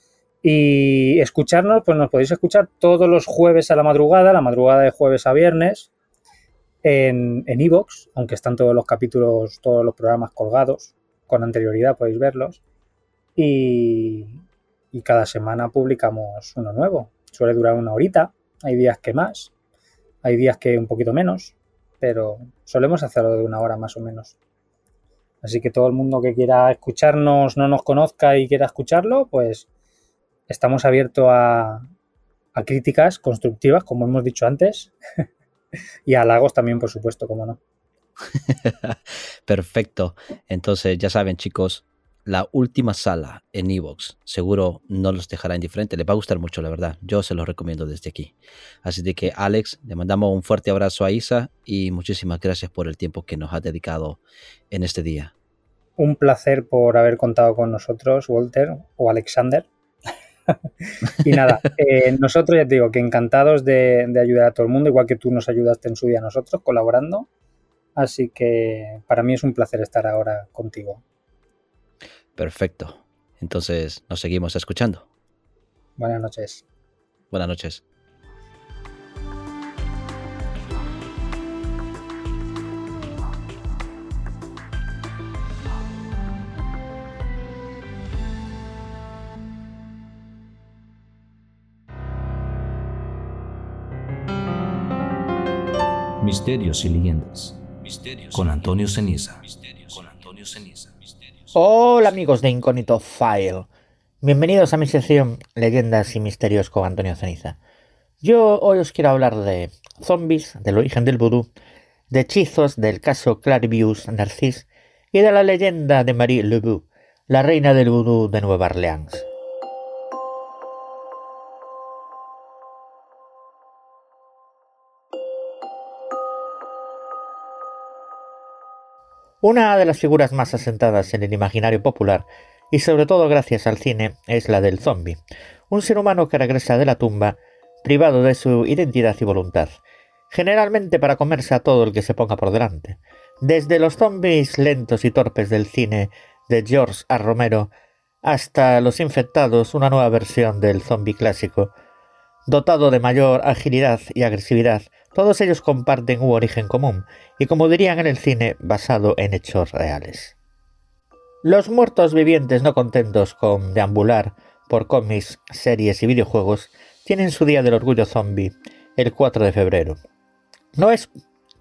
Y escucharnos, pues nos podéis escuchar todos los jueves a la madrugada, la madrugada de jueves a viernes, en Evox, aunque están todos los capítulos, todos los programas colgados con anterioridad, podéis verlos. Y, y cada semana publicamos uno nuevo. Suele durar una horita, hay días que más, hay días que un poquito menos, pero solemos hacerlo de una hora más o menos. Así que todo el mundo que quiera escucharnos, no nos conozca y quiera escucharlo, pues estamos abiertos a, críticas constructivas, como hemos dicho antes, <laughs> y halagos también, por supuesto, como no. <laughs> Perfecto. Entonces, ya saben, chicos, la última sala en Evox seguro no los dejará indiferente. Les va a gustar mucho, la verdad. Yo se los recomiendo desde aquí. Así de que, Alex, le mandamos un fuerte abrazo a Isa y muchísimas gracias por el tiempo que nos ha dedicado en este día. Un placer por haber contado con nosotros, Walter o Alexander. <laughs> y nada, eh, nosotros ya te digo que encantados de, de, ayudar a todo el mundo, igual que tú nos ayudaste en su día a nosotros, colaborando. Así que para mí es un placer estar ahora contigo. Perfecto. Entonces nos seguimos escuchando. Buenas noches. Buenas noches. Misterios y leyendas. con Antonio Ceniza. Con Antonio Ceniza. Hola amigos de Incógnito File. Bienvenidos a mi sección Leyendas y Misterios con Antonio Ceniza. Yo hoy os quiero hablar de zombies, del origen del vudú, de hechizos del caso Clarivius Narcís y de la leyenda de Marie Lebeau, la reina del vudú de Nueva Orleans. Una de las figuras más asentadas en el imaginario popular, y sobre todo gracias al cine, es la del zombie, un ser humano que regresa de la tumba privado de su identidad y voluntad, generalmente para comerse a todo el que se ponga por delante. Desde los zombies lentos y torpes del cine de George A. Romero hasta los infectados, una nueva versión del zombie clásico, dotado de mayor agilidad y agresividad, todos ellos comparten un origen común, y como dirían en el cine, basado en hechos reales. Los muertos vivientes no contentos con deambular por cómics, series y videojuegos tienen su Día del Orgullo Zombie el 4 de febrero. No es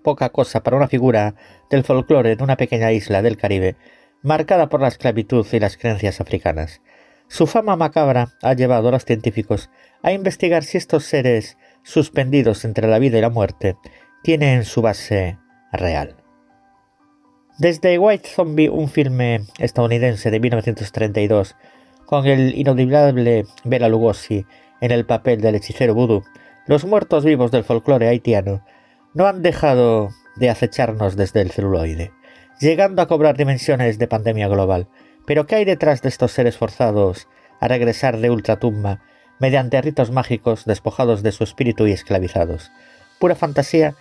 poca cosa para una figura del folclore de una pequeña isla del Caribe marcada por la esclavitud y las creencias africanas. Su fama macabra ha llevado a los científicos a investigar si estos seres suspendidos entre la vida y la muerte, tienen su base real. Desde White Zombie, un filme estadounidense de 1932, con el inolvidable Bela Lugosi en el papel del hechicero vudú, los muertos vivos del folclore haitiano no han dejado de acecharnos desde el celuloide, llegando a cobrar dimensiones de pandemia global. Pero ¿qué hay detrás de estos seres forzados a regresar de ultratumba mediante ritos mágicos despojados de su espíritu y esclavizados. Pura fantasía,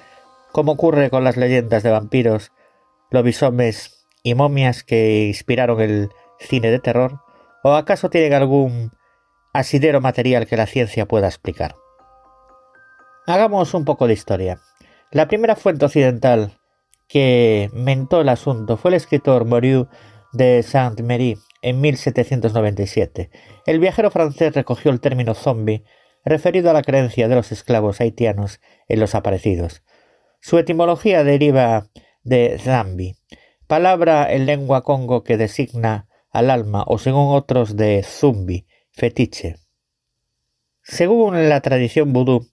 como ocurre con las leyendas de vampiros, lobisomes y momias que inspiraron el cine de terror, o acaso tienen algún asidero material que la ciencia pueda explicar. Hagamos un poco de historia. La primera fuente occidental que mentó el asunto fue el escritor Moriu de Saint-Méry en 1797. El viajero francés recogió el término zombie referido a la creencia de los esclavos haitianos en los aparecidos. Su etimología deriva de zambi, palabra en lengua congo que designa al alma o según otros de zumbi, fetiche. Según la tradición vudú,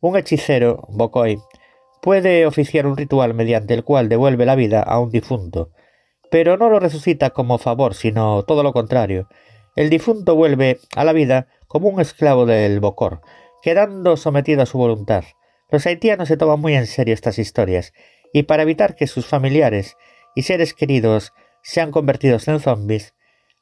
un hechicero, Bokoi, puede oficiar un ritual mediante el cual devuelve la vida a un difunto, pero no lo resucita como favor, sino todo lo contrario. El difunto vuelve a la vida como un esclavo del Bocor, quedando sometido a su voluntad. Los haitianos se toman muy en serio estas historias, y para evitar que sus familiares y seres queridos sean convertidos en zombies,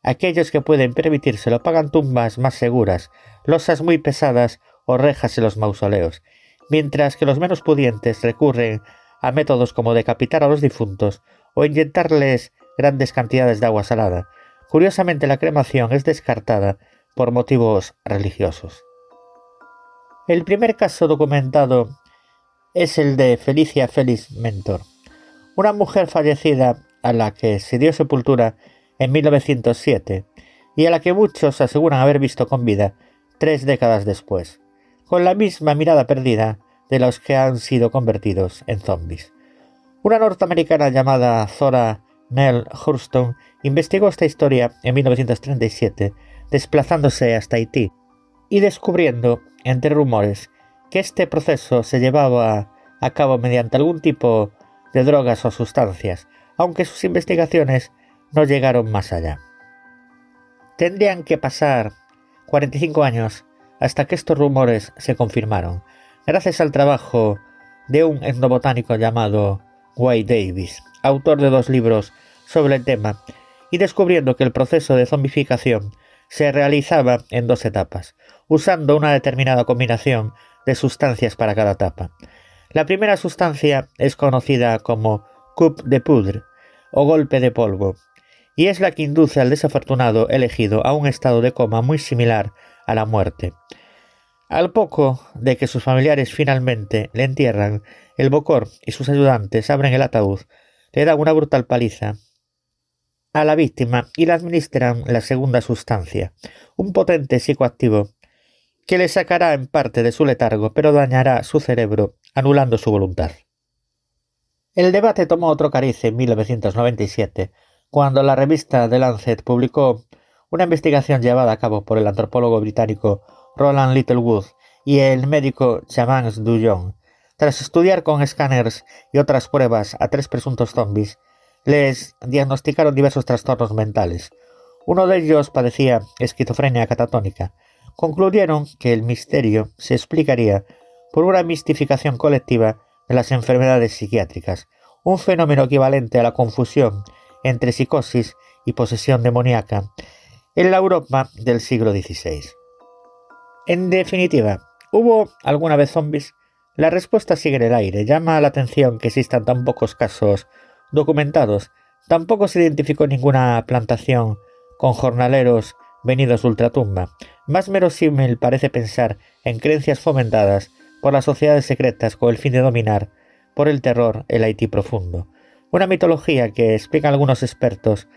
aquellos que pueden permitírselo pagan tumbas más seguras, losas muy pesadas o rejas en los mausoleos, mientras que los menos pudientes recurren a métodos como decapitar a los difuntos o inyectarles grandes cantidades de agua salada. Curiosamente la cremación es descartada por motivos religiosos. El primer caso documentado es el de Felicia Félix Mentor, una mujer fallecida a la que se dio sepultura en 1907 y a la que muchos aseguran haber visto con vida tres décadas después, con la misma mirada perdida de los que han sido convertidos en zombies. Una norteamericana llamada Zora Nell Hurston investigó esta historia en 1937, desplazándose hasta Haití y descubriendo, entre rumores, que este proceso se llevaba a cabo mediante algún tipo de drogas o sustancias, aunque sus investigaciones no llegaron más allá. Tendrían que pasar 45 años hasta que estos rumores se confirmaron, gracias al trabajo de un etnobotánico llamado Wade Davis, autor de dos libros sobre el tema, y descubriendo que el proceso de zombificación se realizaba en dos etapas, usando una determinada combinación de sustancias para cada etapa. La primera sustancia es conocida como coup de poudre o golpe de polvo, y es la que induce al desafortunado elegido a un estado de coma muy similar a la muerte. Al poco de que sus familiares finalmente le entierran, el Bocor y sus ayudantes abren el ataúd, le dan una brutal paliza a la víctima y le administran la segunda sustancia, un potente psicoactivo que le sacará en parte de su letargo, pero dañará su cerebro, anulando su voluntad. El debate tomó otro cariz en 1997, cuando la revista The Lancet publicó una investigación llevada a cabo por el antropólogo británico Roland Littlewood y el médico Chamans Dujon, tras estudiar con escáneres y otras pruebas a tres presuntos zombies, les diagnosticaron diversos trastornos mentales. Uno de ellos padecía esquizofrenia catatónica. Concluyeron que el misterio se explicaría por una mistificación colectiva de las enfermedades psiquiátricas, un fenómeno equivalente a la confusión entre psicosis y posesión demoníaca en la Europa del siglo XVI. En definitiva, ¿hubo alguna vez zombies? La respuesta sigue en el aire. Llama la atención que existan tan pocos casos documentados. Tampoco se identificó ninguna plantación con jornaleros venidos de ultratumba. Más verosímil parece pensar en creencias fomentadas por las sociedades secretas con el fin de dominar por el terror el Haití profundo. Una mitología que, explican algunos expertos,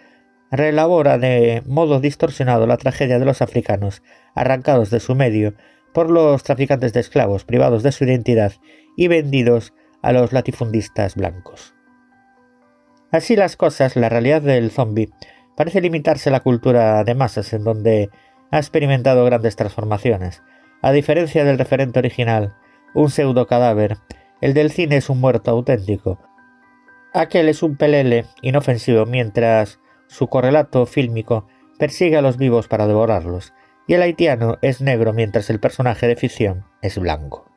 reelabora de modo distorsionado la tragedia de los africanos arrancados de su medio por los traficantes de esclavos privados de su identidad y vendidos a los latifundistas blancos. Así las cosas, la realidad del zombie parece limitarse a la cultura de masas en donde ha experimentado grandes transformaciones. A diferencia del referente original, un pseudo cadáver, el del cine es un muerto auténtico. Aquel es un pelele inofensivo mientras su correlato fílmico persigue a los vivos para devorarlos y el haitiano es negro mientras el personaje de ficción es blanco.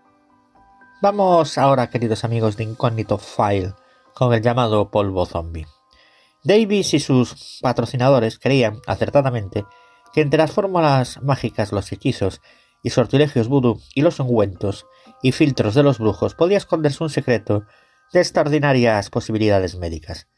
Vamos ahora, queridos amigos de Incógnito File, con el llamado polvo zombie. Davis y sus patrocinadores creían, acertadamente, que entre las fórmulas mágicas, los hechizos y sortilegios vudú y los ungüentos y filtros de los brujos podía esconderse un secreto de extraordinarias posibilidades médicas.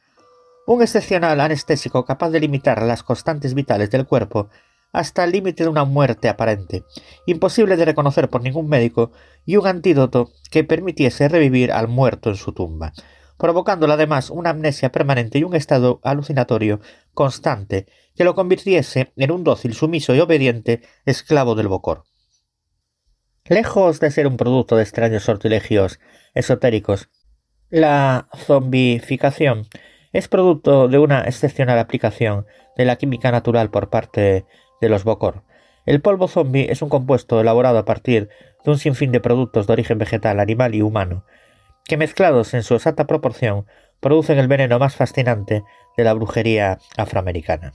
Un excepcional anestésico capaz de limitar las constantes vitales del cuerpo hasta el límite de una muerte aparente, imposible de reconocer por ningún médico, y un antídoto que permitiese revivir al muerto en su tumba, provocándole además una amnesia permanente y un estado alucinatorio constante que lo convirtiese en un dócil, sumiso y obediente esclavo del bocor. Lejos de ser un producto de extraños sortilegios esotéricos, la zombificación es producto de una excepcional aplicación de la química natural por parte de los Bokor. El polvo zombie es un compuesto elaborado a partir de un sinfín de productos de origen vegetal, animal y humano, que mezclados en su exacta proporción producen el veneno más fascinante de la brujería afroamericana.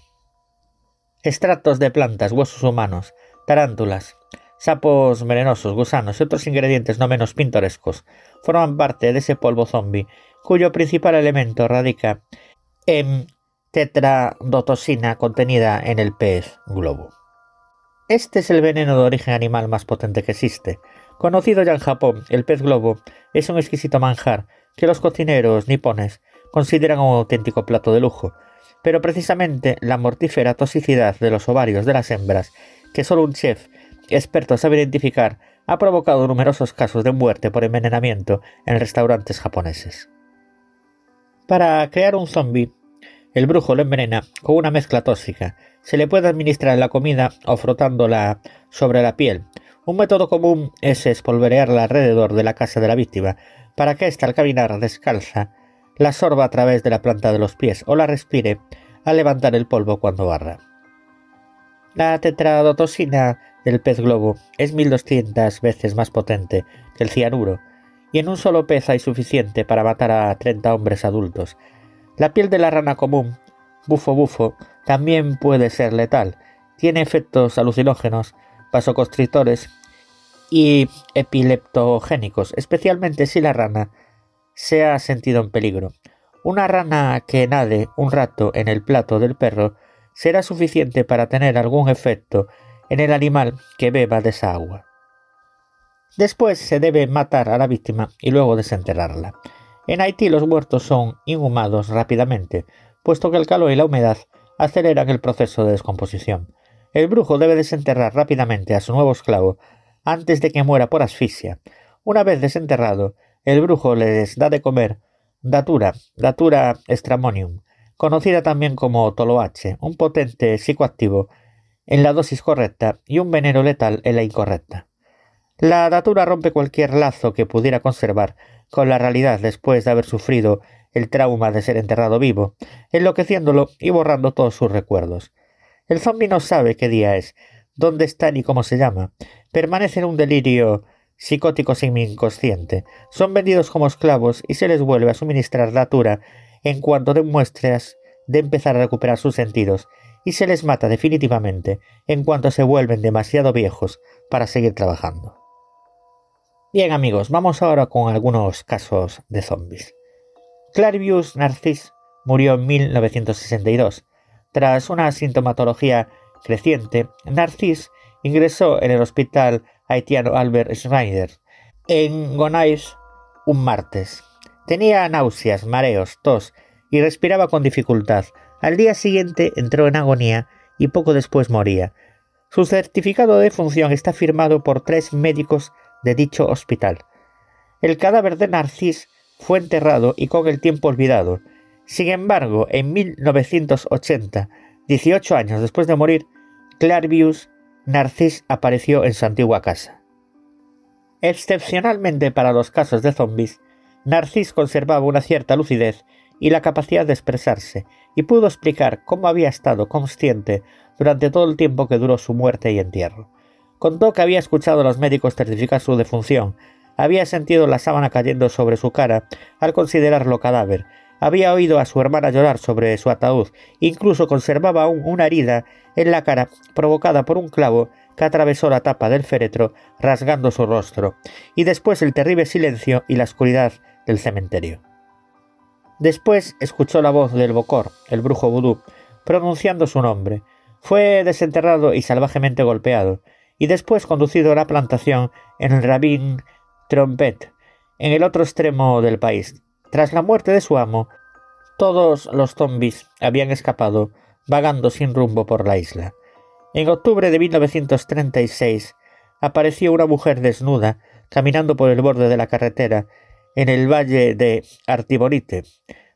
Estratos de plantas, huesos humanos, tarántulas, sapos venenosos, gusanos y otros ingredientes no menos pintorescos forman parte de ese polvo zombie, cuyo principal elemento radica en tetradotoxina contenida en el pez globo. Este es el veneno de origen animal más potente que existe. Conocido ya en Japón, el pez globo es un exquisito manjar que los cocineros nipones consideran un auténtico plato de lujo, pero precisamente la mortífera toxicidad de los ovarios de las hembras, que solo un chef experto sabe identificar, ha provocado numerosos casos de muerte por envenenamiento en restaurantes japoneses. Para crear un zombie, el brujo lo envenena con una mezcla tóxica. Se le puede administrar la comida o frotándola sobre la piel. Un método común es espolvorearla alrededor de la casa de la víctima, para que ésta al caminar descalza la sorba a través de la planta de los pies o la respire al levantar el polvo cuando barra. La tetradotoxina del pez globo es 1200 veces más potente que el cianuro, y en un solo pez hay suficiente para matar a 30 hombres adultos. La piel de la rana común, bufo bufo, también puede ser letal. Tiene efectos alucinógenos, vasoconstrictores y epileptogénicos, especialmente si la rana se ha sentido en peligro. Una rana que nade un rato en el plato del perro será suficiente para tener algún efecto en el animal que beba de esa agua. Después se debe matar a la víctima y luego desenterrarla. En Haití los muertos son inhumados rápidamente, puesto que el calor y la humedad aceleran el proceso de descomposición. El brujo debe desenterrar rápidamente a su nuevo esclavo antes de que muera por asfixia. Una vez desenterrado, el brujo les da de comer datura, datura stramonium, conocida también como toloache, un potente psicoactivo en la dosis correcta y un veneno letal en la incorrecta. La datura rompe cualquier lazo que pudiera conservar con la realidad después de haber sufrido el trauma de ser enterrado vivo, enloqueciéndolo y borrando todos sus recuerdos. El zombi no sabe qué día es, dónde está ni cómo se llama, permanece en un delirio psicótico semi-inconsciente, son vendidos como esclavos y se les vuelve a suministrar datura en cuanto demuestras de empezar a recuperar sus sentidos y se les mata definitivamente en cuanto se vuelven demasiado viejos para seguir trabajando. Bien amigos, vamos ahora con algunos casos de zombies. Clarivius Narcis murió en 1962. Tras una sintomatología creciente, Narcis ingresó en el hospital haitiano Albert Schneider en Gonaives un martes. Tenía náuseas, mareos, tos y respiraba con dificultad. Al día siguiente entró en agonía y poco después moría. Su certificado de función está firmado por tres médicos de dicho hospital. El cadáver de Narcis fue enterrado y con el tiempo olvidado. Sin embargo, en 1980, 18 años después de morir, Clarvius Narcis apareció en su antigua casa. Excepcionalmente para los casos de zombies, Narcis conservaba una cierta lucidez y la capacidad de expresarse, y pudo explicar cómo había estado consciente durante todo el tiempo que duró su muerte y entierro. Contó que había escuchado a los médicos certificar su defunción, había sentido la sábana cayendo sobre su cara al considerarlo cadáver, había oído a su hermana llorar sobre su ataúd, incluso conservaba aún una herida en la cara provocada por un clavo que atravesó la tapa del féretro, rasgando su rostro, y después el terrible silencio y la oscuridad del cementerio. Después escuchó la voz del Bocor, el brujo vudú, pronunciando su nombre. Fue desenterrado y salvajemente golpeado, y después conducido a la plantación en Rabin Trompet, en el otro extremo del país. Tras la muerte de su amo, todos los zombies habían escapado, vagando sin rumbo por la isla. En octubre de 1936 apareció una mujer desnuda caminando por el borde de la carretera en el valle de Artibonite.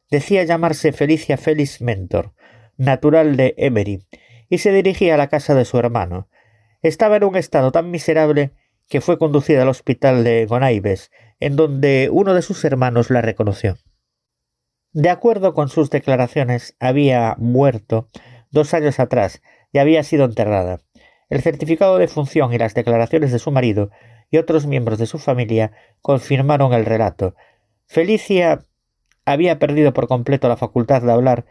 Decía llamarse Felicia Félix Mentor, natural de Emery, y se dirigía a la casa de su hermano. Estaba en un estado tan miserable que fue conducida al hospital de Gonaives, en donde uno de sus hermanos la reconoció. De acuerdo con sus declaraciones, había muerto dos años atrás y había sido enterrada. El certificado de función y las declaraciones de su marido y otros miembros de su familia confirmaron el relato. Felicia había perdido por completo la facultad de hablar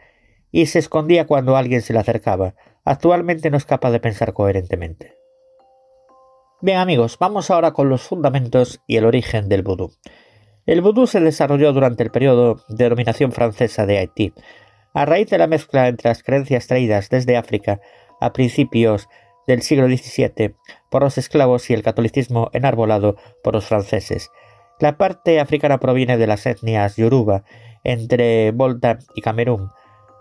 y se escondía cuando alguien se le acercaba. Actualmente no es capaz de pensar coherentemente. Bien amigos, vamos ahora con los fundamentos y el origen del vudú. El vudú se desarrolló durante el periodo de dominación francesa de Haití, a raíz de la mezcla entre las creencias traídas desde África a principios del siglo XVII por los esclavos y el catolicismo enarbolado por los franceses. La parte africana proviene de las etnias yoruba entre Volta y Camerún,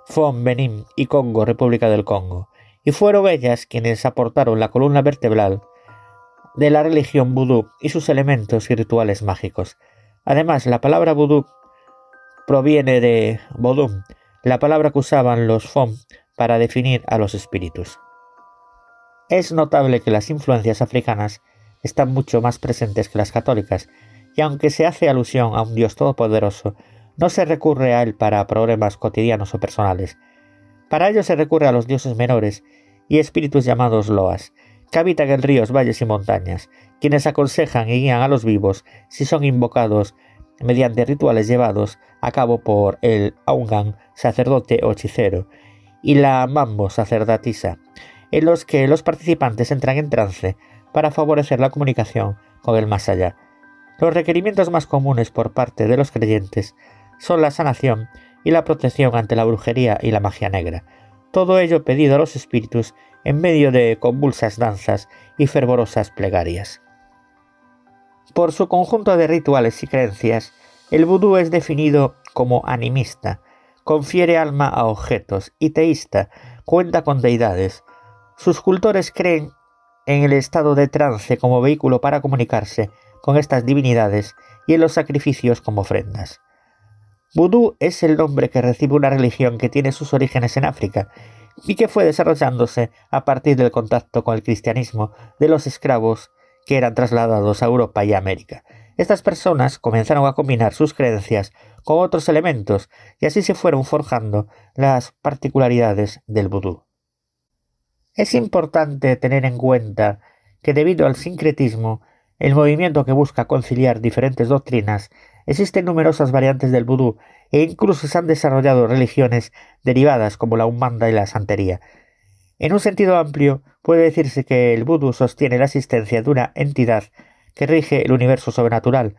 Fon, Benín y Congo, República del Congo, y fueron ellas quienes aportaron la columna vertebral de la religión vudú y sus elementos y rituales mágicos. Además, la palabra vudú proviene de vodum, la palabra que usaban los Fon para definir a los espíritus. Es notable que las influencias africanas están mucho más presentes que las católicas, y aunque se hace alusión a un Dios todopoderoso, no se recurre a él para problemas cotidianos o personales. Para ello se recurre a los dioses menores y espíritus llamados loas, que habitan en ríos, valles y montañas, quienes aconsejan y guían a los vivos si son invocados mediante rituales llevados a cabo por el Aungan, sacerdote o hechicero, y la Mambo, sacerdotisa, en los que los participantes entran en trance para favorecer la comunicación con el más allá. Los requerimientos más comunes por parte de los creyentes son la sanación y la protección ante la brujería y la magia negra. Todo ello pedido a los espíritus en medio de convulsas danzas y fervorosas plegarias. Por su conjunto de rituales y creencias, el vudú es definido como animista, confiere alma a objetos y teísta, cuenta con deidades. Sus cultores creen en el estado de trance como vehículo para comunicarse con estas divinidades y en los sacrificios como ofrendas. Vudú es el nombre que recibe una religión que tiene sus orígenes en África y que fue desarrollándose a partir del contacto con el cristianismo de los esclavos que eran trasladados a Europa y América. Estas personas comenzaron a combinar sus creencias con otros elementos y así se fueron forjando las particularidades del vudú. Es importante tener en cuenta que debido al sincretismo, el movimiento que busca conciliar diferentes doctrinas Existen numerosas variantes del vudú e incluso se han desarrollado religiones derivadas como la Umbanda y la Santería. En un sentido amplio, puede decirse que el vudú sostiene la existencia de una entidad que rige el universo sobrenatural,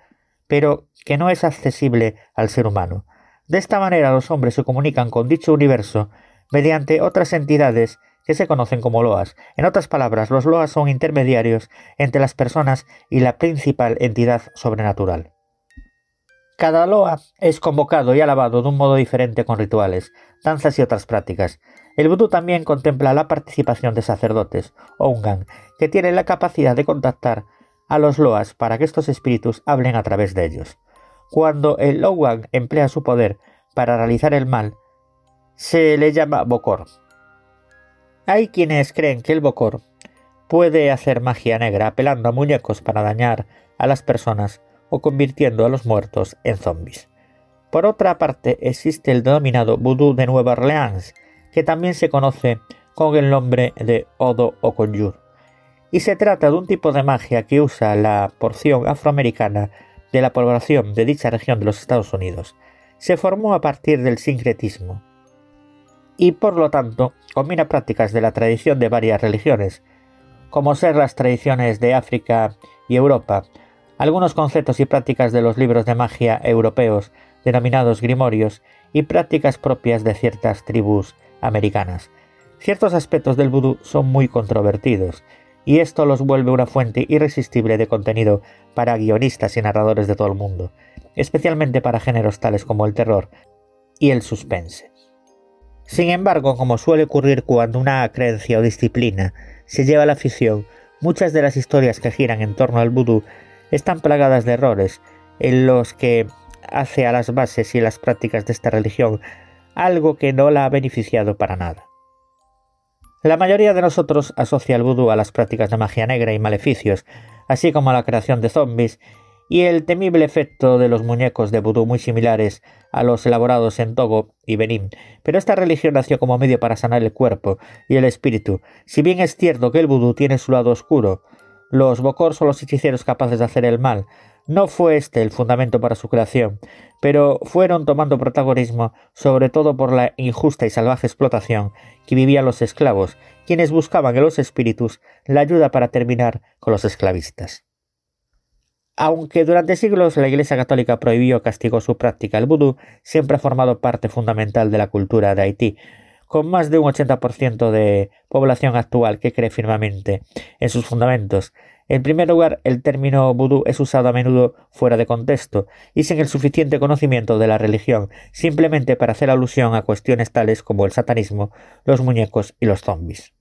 pero que no es accesible al ser humano. De esta manera los hombres se comunican con dicho universo mediante otras entidades que se conocen como loas. En otras palabras, los loas son intermediarios entre las personas y la principal entidad sobrenatural. Cada loa es convocado y alabado de un modo diferente con rituales, danzas y otras prácticas. El vudú también contempla la participación de sacerdotes, o ungan, que tienen la capacidad de contactar a los loas para que estos espíritus hablen a través de ellos. Cuando el Owan emplea su poder para realizar el mal, se le llama Bokor. Hay quienes creen que el Bokor puede hacer magia negra apelando a muñecos para dañar a las personas o convirtiendo a los muertos en zombies. Por otra parte, existe el denominado vudú de Nueva Orleans, que también se conoce con el nombre de Odo o Conjure, y se trata de un tipo de magia que usa la porción afroamericana de la población de dicha región de los Estados Unidos. Se formó a partir del sincretismo y por lo tanto combina prácticas de la tradición de varias religiones, como ser las tradiciones de África y Europa, algunos conceptos y prácticas de los libros de magia europeos, denominados grimorios, y prácticas propias de ciertas tribus americanas. Ciertos aspectos del vudú son muy controvertidos, y esto los vuelve una fuente irresistible de contenido para guionistas y narradores de todo el mundo, especialmente para géneros tales como el terror y el suspense. Sin embargo, como suele ocurrir cuando una creencia o disciplina se lleva a la ficción, muchas de las historias que giran en torno al vudú están plagadas de errores en los que hace a las bases y las prácticas de esta religión algo que no la ha beneficiado para nada. La mayoría de nosotros asocia el vudú a las prácticas de magia negra y maleficios, así como a la creación de zombies y el temible efecto de los muñecos de vudú muy similares a los elaborados en Togo y Benín. Pero esta religión nació como medio para sanar el cuerpo y el espíritu, si bien es cierto que el vudú tiene su lado oscuro, los Bokor son los hechiceros capaces de hacer el mal. No fue este el fundamento para su creación, pero fueron tomando protagonismo sobre todo por la injusta y salvaje explotación que vivían los esclavos, quienes buscaban en los espíritus la ayuda para terminar con los esclavistas. Aunque durante siglos la Iglesia Católica prohibió o castigó su práctica, el vudú siempre ha formado parte fundamental de la cultura de Haití, con más de un 80% de población actual que cree firmemente en sus fundamentos. En primer lugar, el término vudú es usado a menudo fuera de contexto y sin el suficiente conocimiento de la religión, simplemente para hacer alusión a cuestiones tales como el satanismo, los muñecos y los zombies.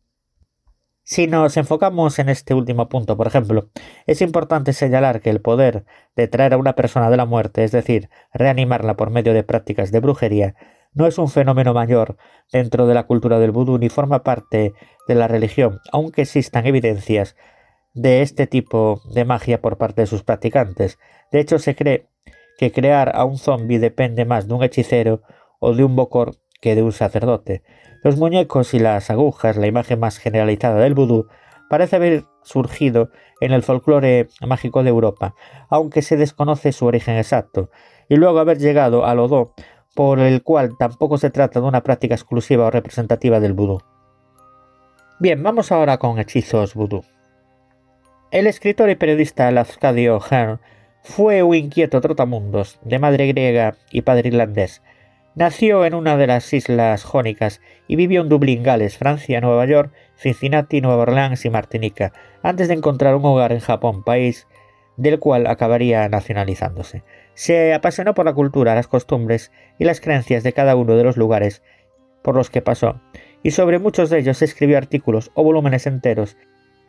Si nos enfocamos en este último punto, por ejemplo, es importante señalar que el poder de traer a una persona de la muerte, es decir, reanimarla por medio de prácticas de brujería, no es un fenómeno mayor dentro de la cultura del vudú ni forma parte de la religión, aunque existan evidencias de este tipo de magia por parte de sus practicantes. De hecho, se cree que crear a un zombi depende más de un hechicero o de un bocor que de un sacerdote. Los muñecos y las agujas, la imagen más generalizada del vudú, parece haber surgido en el folclore mágico de Europa, aunque se desconoce su origen exacto, y luego haber llegado al Odó por el cual tampoco se trata de una práctica exclusiva o representativa del vudú. Bien, vamos ahora con hechizos vudú. El escritor y periodista Lafcadio Hearn fue un inquieto trotamundos, de madre griega y padre irlandés. Nació en una de las islas jónicas y vivió en Dublín, Gales, Francia, Nueva York, Cincinnati, Nueva Orleans y Martinica, antes de encontrar un hogar en Japón, país del cual acabaría nacionalizándose. Se apasionó por la cultura, las costumbres y las creencias de cada uno de los lugares por los que pasó, y sobre muchos de ellos escribió artículos o volúmenes enteros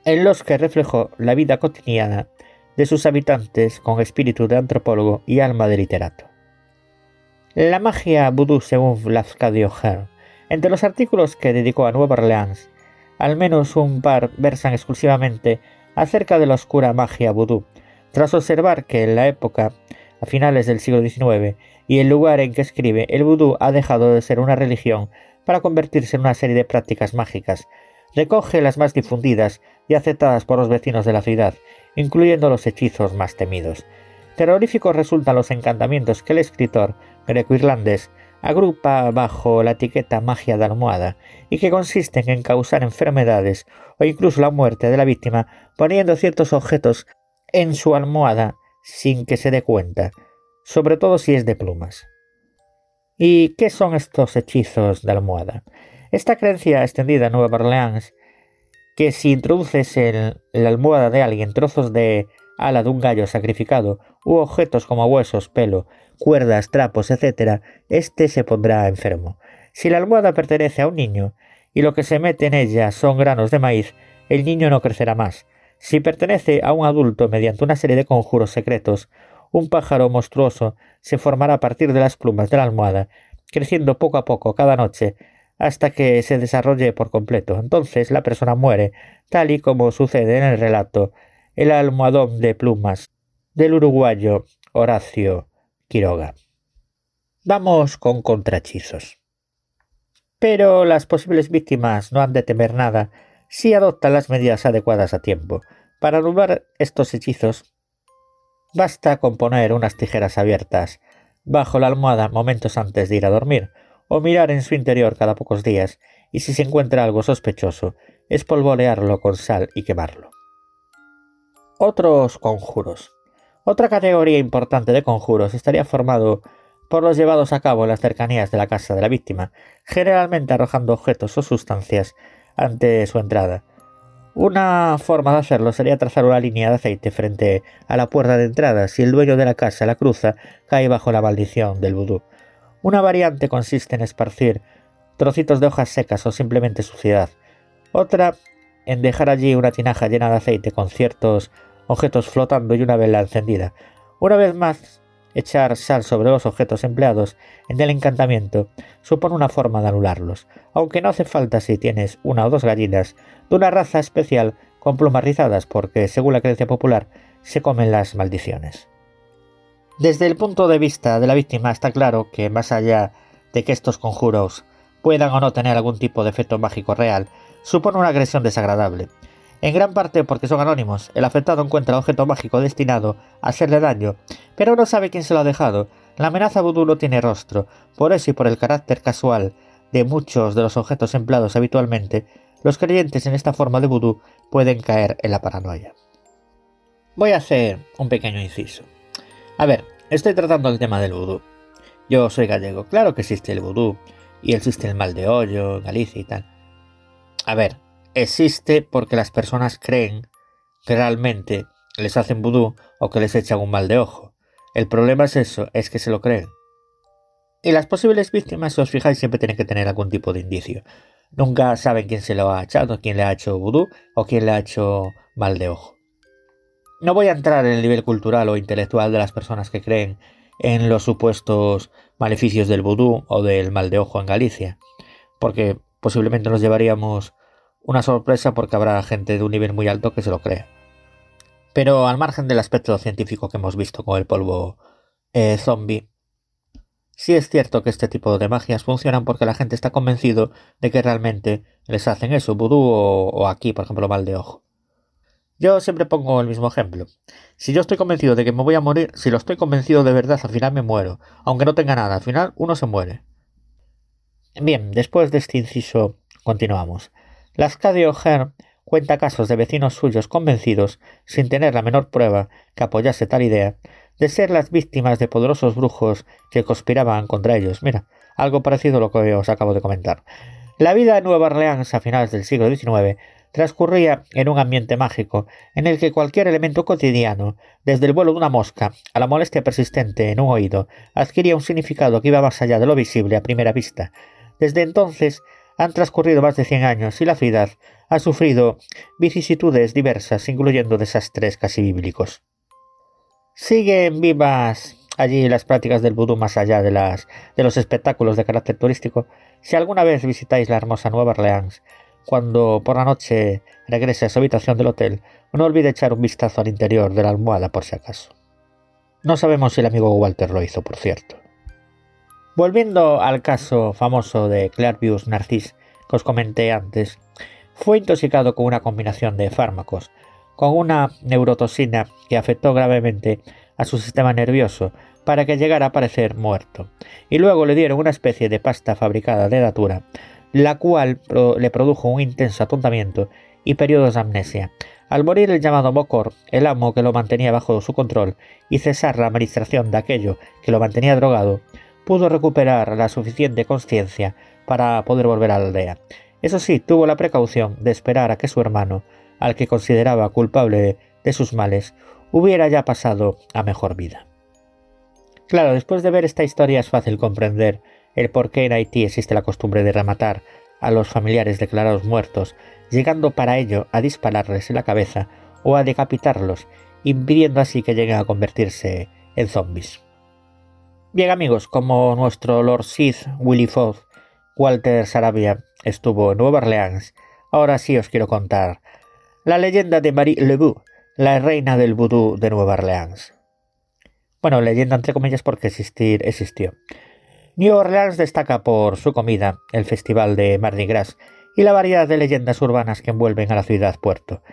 en los que reflejó la vida cotidiana de sus habitantes con espíritu de antropólogo y alma de literato. La magia vudú según Lafcadio Hearn. Entre los artículos que dedicó a Nueva Orleans, al menos un par versan exclusivamente acerca de la oscura magia vudú, tras observar que en la época a finales del siglo XIX, y el lugar en que escribe, el vudú ha dejado de ser una religión para convertirse en una serie de prácticas mágicas. Recoge las más difundidas y aceptadas por los vecinos de la ciudad, incluyendo los hechizos más temidos. Terroríficos resultan los encantamientos que el escritor greco-irlandés agrupa bajo la etiqueta magia de almohada y que consisten en causar enfermedades o incluso la muerte de la víctima poniendo ciertos objetos en su almohada sin que se dé cuenta, sobre todo si es de plumas. ¿Y qué son estos hechizos de almohada? Esta creencia extendida en Nueva Orleans, que si introduces en la almohada de alguien trozos de ala de un gallo sacrificado u objetos como huesos, pelo, cuerdas, trapos, etc., éste se pondrá enfermo. Si la almohada pertenece a un niño y lo que se mete en ella son granos de maíz, el niño no crecerá más, si pertenece a un adulto mediante una serie de conjuros secretos, un pájaro monstruoso se formará a partir de las plumas de la almohada, creciendo poco a poco cada noche hasta que se desarrolle por completo. Entonces la persona muere, tal y como sucede en el relato El almohadón de plumas del uruguayo Horacio Quiroga. Vamos con contrachizos. Pero las posibles víctimas no han de temer nada si adoptan las medidas adecuadas a tiempo. Para anular estos hechizos, basta con poner unas tijeras abiertas bajo la almohada momentos antes de ir a dormir, o mirar en su interior cada pocos días, y si se encuentra algo sospechoso, espolvorearlo con sal y quemarlo. Otros conjuros. Otra categoría importante de conjuros estaría formado por los llevados a cabo en las cercanías de la casa de la víctima, generalmente arrojando objetos o sustancias ante su entrada. Una forma de hacerlo sería trazar una línea de aceite frente a la puerta de entrada. Si el dueño de la casa la cruza, cae bajo la maldición del vudú. Una variante consiste en esparcir trocitos de hojas secas o simplemente suciedad. Otra en dejar allí una tinaja llena de aceite con ciertos objetos flotando y una vela encendida. Una vez más, Echar sal sobre los objetos empleados en el encantamiento supone una forma de anularlos, aunque no hace falta si tienes una o dos gallinas de una raza especial con plumas rizadas porque, según la creencia popular, se comen las maldiciones. Desde el punto de vista de la víctima está claro que, más allá de que estos conjuros puedan o no tener algún tipo de efecto mágico real, supone una agresión desagradable. En gran parte porque son anónimos. El afectado encuentra objeto mágico destinado a hacerle daño, pero no sabe quién se lo ha dejado. La amenaza vudú no tiene rostro, por eso y por el carácter casual de muchos de los objetos empleados habitualmente, los creyentes en esta forma de vudú pueden caer en la paranoia. Voy a hacer un pequeño inciso. A ver, estoy tratando el tema del vudú. Yo soy gallego, claro que existe el vudú, y existe el mal de hoyo, Galicia y tal. A ver, existe porque las personas creen que realmente les hacen vudú o que les echan un mal de ojo. El problema es eso, es que se lo creen. Y las posibles víctimas, si os fijáis, siempre tienen que tener algún tipo de indicio. Nunca saben quién se lo ha echado, quién le ha hecho vudú o quién le ha hecho mal de ojo. No voy a entrar en el nivel cultural o intelectual de las personas que creen en los supuestos maleficios del vudú o del mal de ojo en Galicia, porque posiblemente nos llevaríamos una sorpresa porque habrá gente de un nivel muy alto que se lo crea. Pero al margen del aspecto científico que hemos visto con el polvo eh, zombie, sí es cierto que este tipo de magias funcionan porque la gente está convencido de que realmente les hacen eso, vudú o, o aquí, por ejemplo, mal de ojo. Yo siempre pongo el mismo ejemplo. Si yo estoy convencido de que me voy a morir, si lo estoy convencido de verdad, al final me muero. Aunque no tenga nada, al final uno se muere. Bien, después de este inciso, continuamos. Lascadio O'Hare cuenta casos de vecinos suyos convencidos, sin tener la menor prueba que apoyase tal idea, de ser las víctimas de poderosos brujos que conspiraban contra ellos. Mira, algo parecido a lo que os acabo de comentar. La vida en Nueva Orleans a finales del siglo XIX transcurría en un ambiente mágico, en el que cualquier elemento cotidiano, desde el vuelo de una mosca a la molestia persistente en un oído, adquiría un significado que iba más allá de lo visible a primera vista. Desde entonces han transcurrido más de cien años y la ciudad ha sufrido vicisitudes diversas, incluyendo desastres casi bíblicos. Siguen vivas allí las prácticas del vudú más allá de, las, de los espectáculos de carácter turístico. Si alguna vez visitáis la hermosa Nueva Orleans, cuando por la noche regrese a su habitación del hotel, no olvide echar un vistazo al interior de la almohada por si acaso. No sabemos si el amigo Walter lo hizo, por cierto. Volviendo al caso famoso de Clairvius Narcís que os comenté antes, fue intoxicado con una combinación de fármacos, con una neurotoxina que afectó gravemente a su sistema nervioso para que llegara a parecer muerto, y luego le dieron una especie de pasta fabricada de datura la cual le produjo un intenso atontamiento y periodos de amnesia. Al morir el llamado Mokor, el amo que lo mantenía bajo su control, y cesar la administración de aquello que lo mantenía drogado, pudo recuperar la suficiente conciencia para poder volver a la aldea. Eso sí, tuvo la precaución de esperar a que su hermano, al que consideraba culpable de sus males, hubiera ya pasado a mejor vida. Claro, después de ver esta historia es fácil comprender el por qué en Haití existe la costumbre de rematar a los familiares declarados muertos, llegando para ello a dispararles en la cabeza o a decapitarlos, impidiendo así que lleguen a convertirse en zombies. Bien amigos, como nuestro Lord Sith Willy Foth, Walter Sarabia estuvo en Nueva Orleans, ahora sí os quiero contar la leyenda de Marie Lebu, la reina del vudú de Nueva Orleans. Bueno, leyenda entre comillas porque existir existió. New Orleans destaca por su comida, el festival de Mardi Gras y la variedad de leyendas urbanas que envuelven a la ciudad puerto.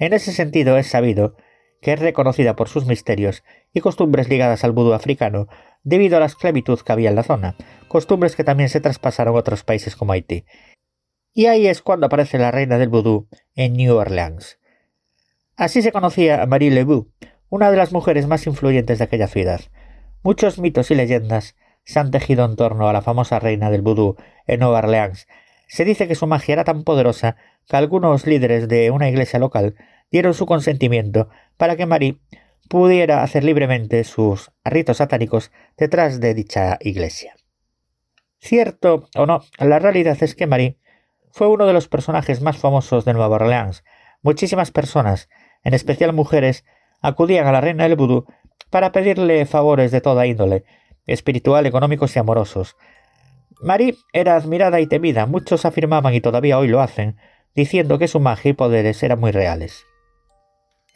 En ese sentido es sabido que es reconocida por sus misterios y costumbres ligadas al vudú africano debido a la esclavitud que había en la zona, costumbres que también se traspasaron a otros países como Haití. Y ahí es cuando aparece la reina del vudú en New Orleans. Así se conocía a Marie Lebu, una de las mujeres más influyentes de aquella ciudad. Muchos mitos y leyendas se han tejido en torno a la famosa reina del vudú en Nueva Orleans. Se dice que su magia era tan poderosa que algunos líderes de una iglesia local dieron su consentimiento para que Marie pudiera hacer libremente sus ritos satánicos detrás de dicha iglesia. Cierto o no, la realidad es que Marie fue uno de los personajes más famosos de Nueva Orleans. Muchísimas personas, en especial mujeres, acudían a la reina del vudú para pedirle favores de toda índole, espiritual, económicos y amorosos. Marie era admirada y temida, muchos afirmaban y todavía hoy lo hacen, diciendo que su magia y poderes eran muy reales.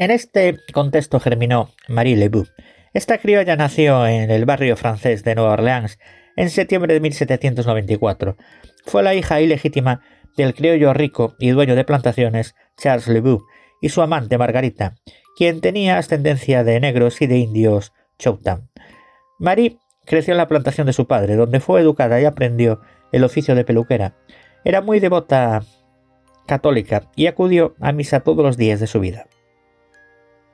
En este contexto germinó Marie Lebu. Esta criolla nació en el barrio francés de Nueva Orleans en septiembre de 1794. Fue la hija ilegítima del criollo rico y dueño de plantaciones Charles Lebu, y su amante Margarita, quien tenía ascendencia de negros y de indios Choctaw. Marie creció en la plantación de su padre, donde fue educada y aprendió el oficio de peluquera. Era muy devota católica y acudió a misa todos los días de su vida.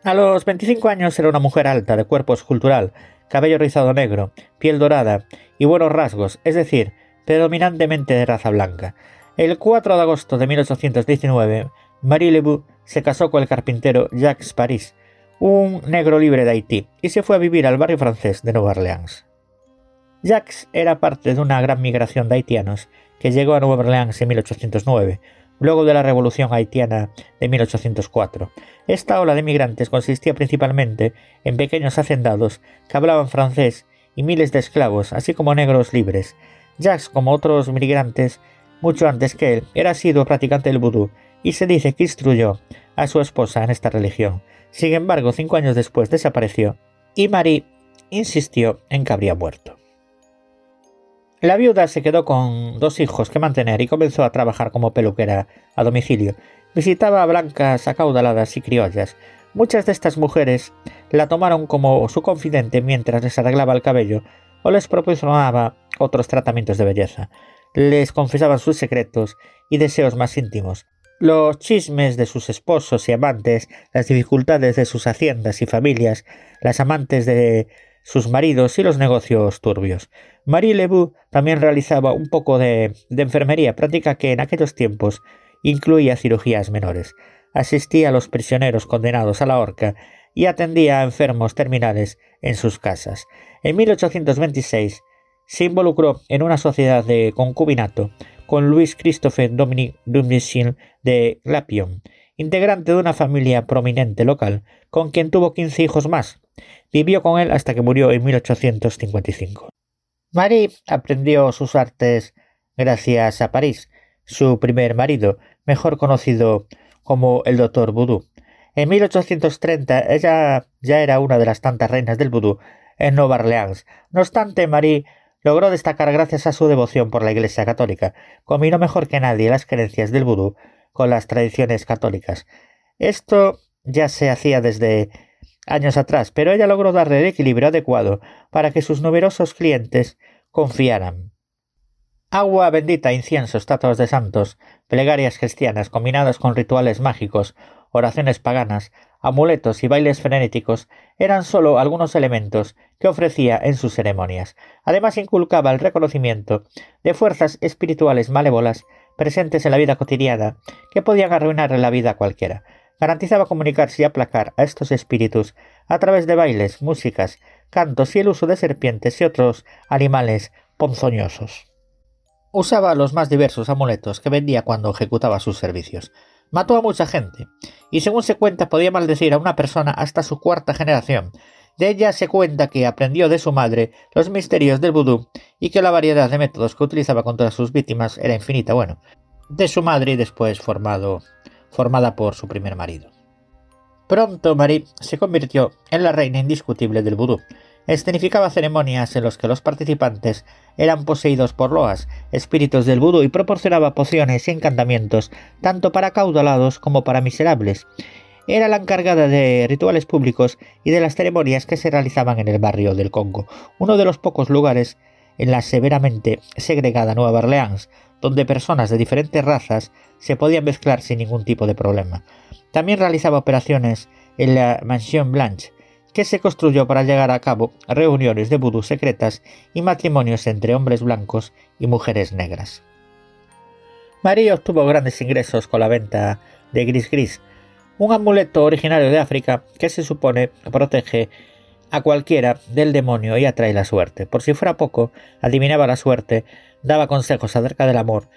A los 25 años era una mujer alta, de cuerpo escultural, cabello rizado negro, piel dorada y buenos rasgos, es decir, predominantemente de raza blanca. El 4 de agosto de 1819, Marie Lebu se casó con el carpintero Jacques Paris, un negro libre de Haití, y se fue a vivir al barrio francés de Nueva Orleans. Jacques era parte de una gran migración de haitianos que llegó a Nueva Orleans en 1809, luego de la Revolución haitiana de 1804. Esta ola de migrantes consistía principalmente en pequeños hacendados que hablaban francés y miles de esclavos, así como negros libres. Jacques, como otros migrantes, mucho antes que él, era sido practicante del vudú y se dice que instruyó a su esposa en esta religión. Sin embargo, cinco años después desapareció y Marie insistió en que habría muerto. La viuda se quedó con dos hijos que mantener y comenzó a trabajar como peluquera a domicilio. Visitaba a blancas acaudaladas y criollas. Muchas de estas mujeres la tomaron como su confidente mientras les arreglaba el cabello o les proporcionaba otros tratamientos de belleza. Les confesaban sus secretos y deseos más íntimos, los chismes de sus esposos y amantes, las dificultades de sus haciendas y familias, las amantes de sus maridos y los negocios turbios. Marie Lebu también realizaba un poco de, enfermería, práctica que en aquellos tiempos incluía cirugías menores. Asistía a los prisioneros condenados a la horca y atendía a enfermos terminales en sus casas. En 1826 se involucró en una sociedad de concubinato con Luis Christophe Dominique Dumnichin de Lapion, integrante de una familia prominente local, con quien tuvo 15 hijos más. Vivió con él hasta que murió en 1855. Marie aprendió sus artes gracias a París, su primer marido, mejor conocido como el doctor Voodoo. En 1830 ella ya era una de las tantas reinas del vudú en Nueva Orleans. No obstante, Marie logró destacar gracias a su devoción por la Iglesia católica. Combinó mejor que nadie las creencias del vudú con las tradiciones católicas. Esto ya se hacía desde años atrás, pero ella logró darle el equilibrio adecuado para que sus numerosos clientes confiaran. Agua bendita, incienso, estatuas de santos, plegarias cristianas combinadas con rituales mágicos, oraciones paganas, amuletos y bailes frenéticos eran sólo algunos elementos que ofrecía en sus ceremonias. Además inculcaba el reconocimiento de fuerzas espirituales malévolas presentes en la vida cotidiana que podían arruinar la vida cualquiera garantizaba comunicarse y aplacar a estos espíritus a través de bailes, músicas, cantos y el uso de serpientes y otros animales ponzoñosos. Usaba los más diversos amuletos que vendía cuando ejecutaba sus servicios. Mató a mucha gente, y según se cuenta podía maldecir a una persona hasta su cuarta generación. De ella se cuenta que aprendió de su madre los misterios del vudú y que la variedad de métodos que utilizaba contra sus víctimas era infinita. Bueno, de su madre y después formado formada por su primer marido. Pronto Marie se convirtió en la reina indiscutible del vudú. Escenificaba ceremonias en las que los participantes eran poseídos por loas, espíritus del vudú, y proporcionaba pociones y encantamientos tanto para caudalados como para miserables. Era la encargada de rituales públicos y de las ceremonias que se realizaban en el barrio del Congo, uno de los pocos lugares en la severamente segregada Nueva Orleans, donde personas de diferentes razas se podían mezclar sin ningún tipo de problema. También realizaba operaciones en la Mansión Blanche, que se construyó para llegar a cabo reuniones de vudú secretas y matrimonios entre hombres blancos y mujeres negras. María obtuvo grandes ingresos con la venta de Gris Gris, un amuleto originario de África que se supone protege a cualquiera del demonio y atrae la suerte. Por si fuera poco, adivinaba la suerte, daba consejos acerca del amor,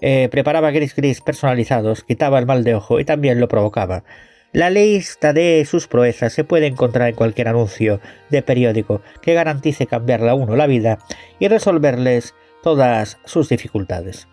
eh, preparaba gris gris personalizados, quitaba el mal de ojo y también lo provocaba. La lista de sus proezas se puede encontrar en cualquier anuncio de periódico que garantice cambiarle a uno la vida y resolverles todas sus dificultades.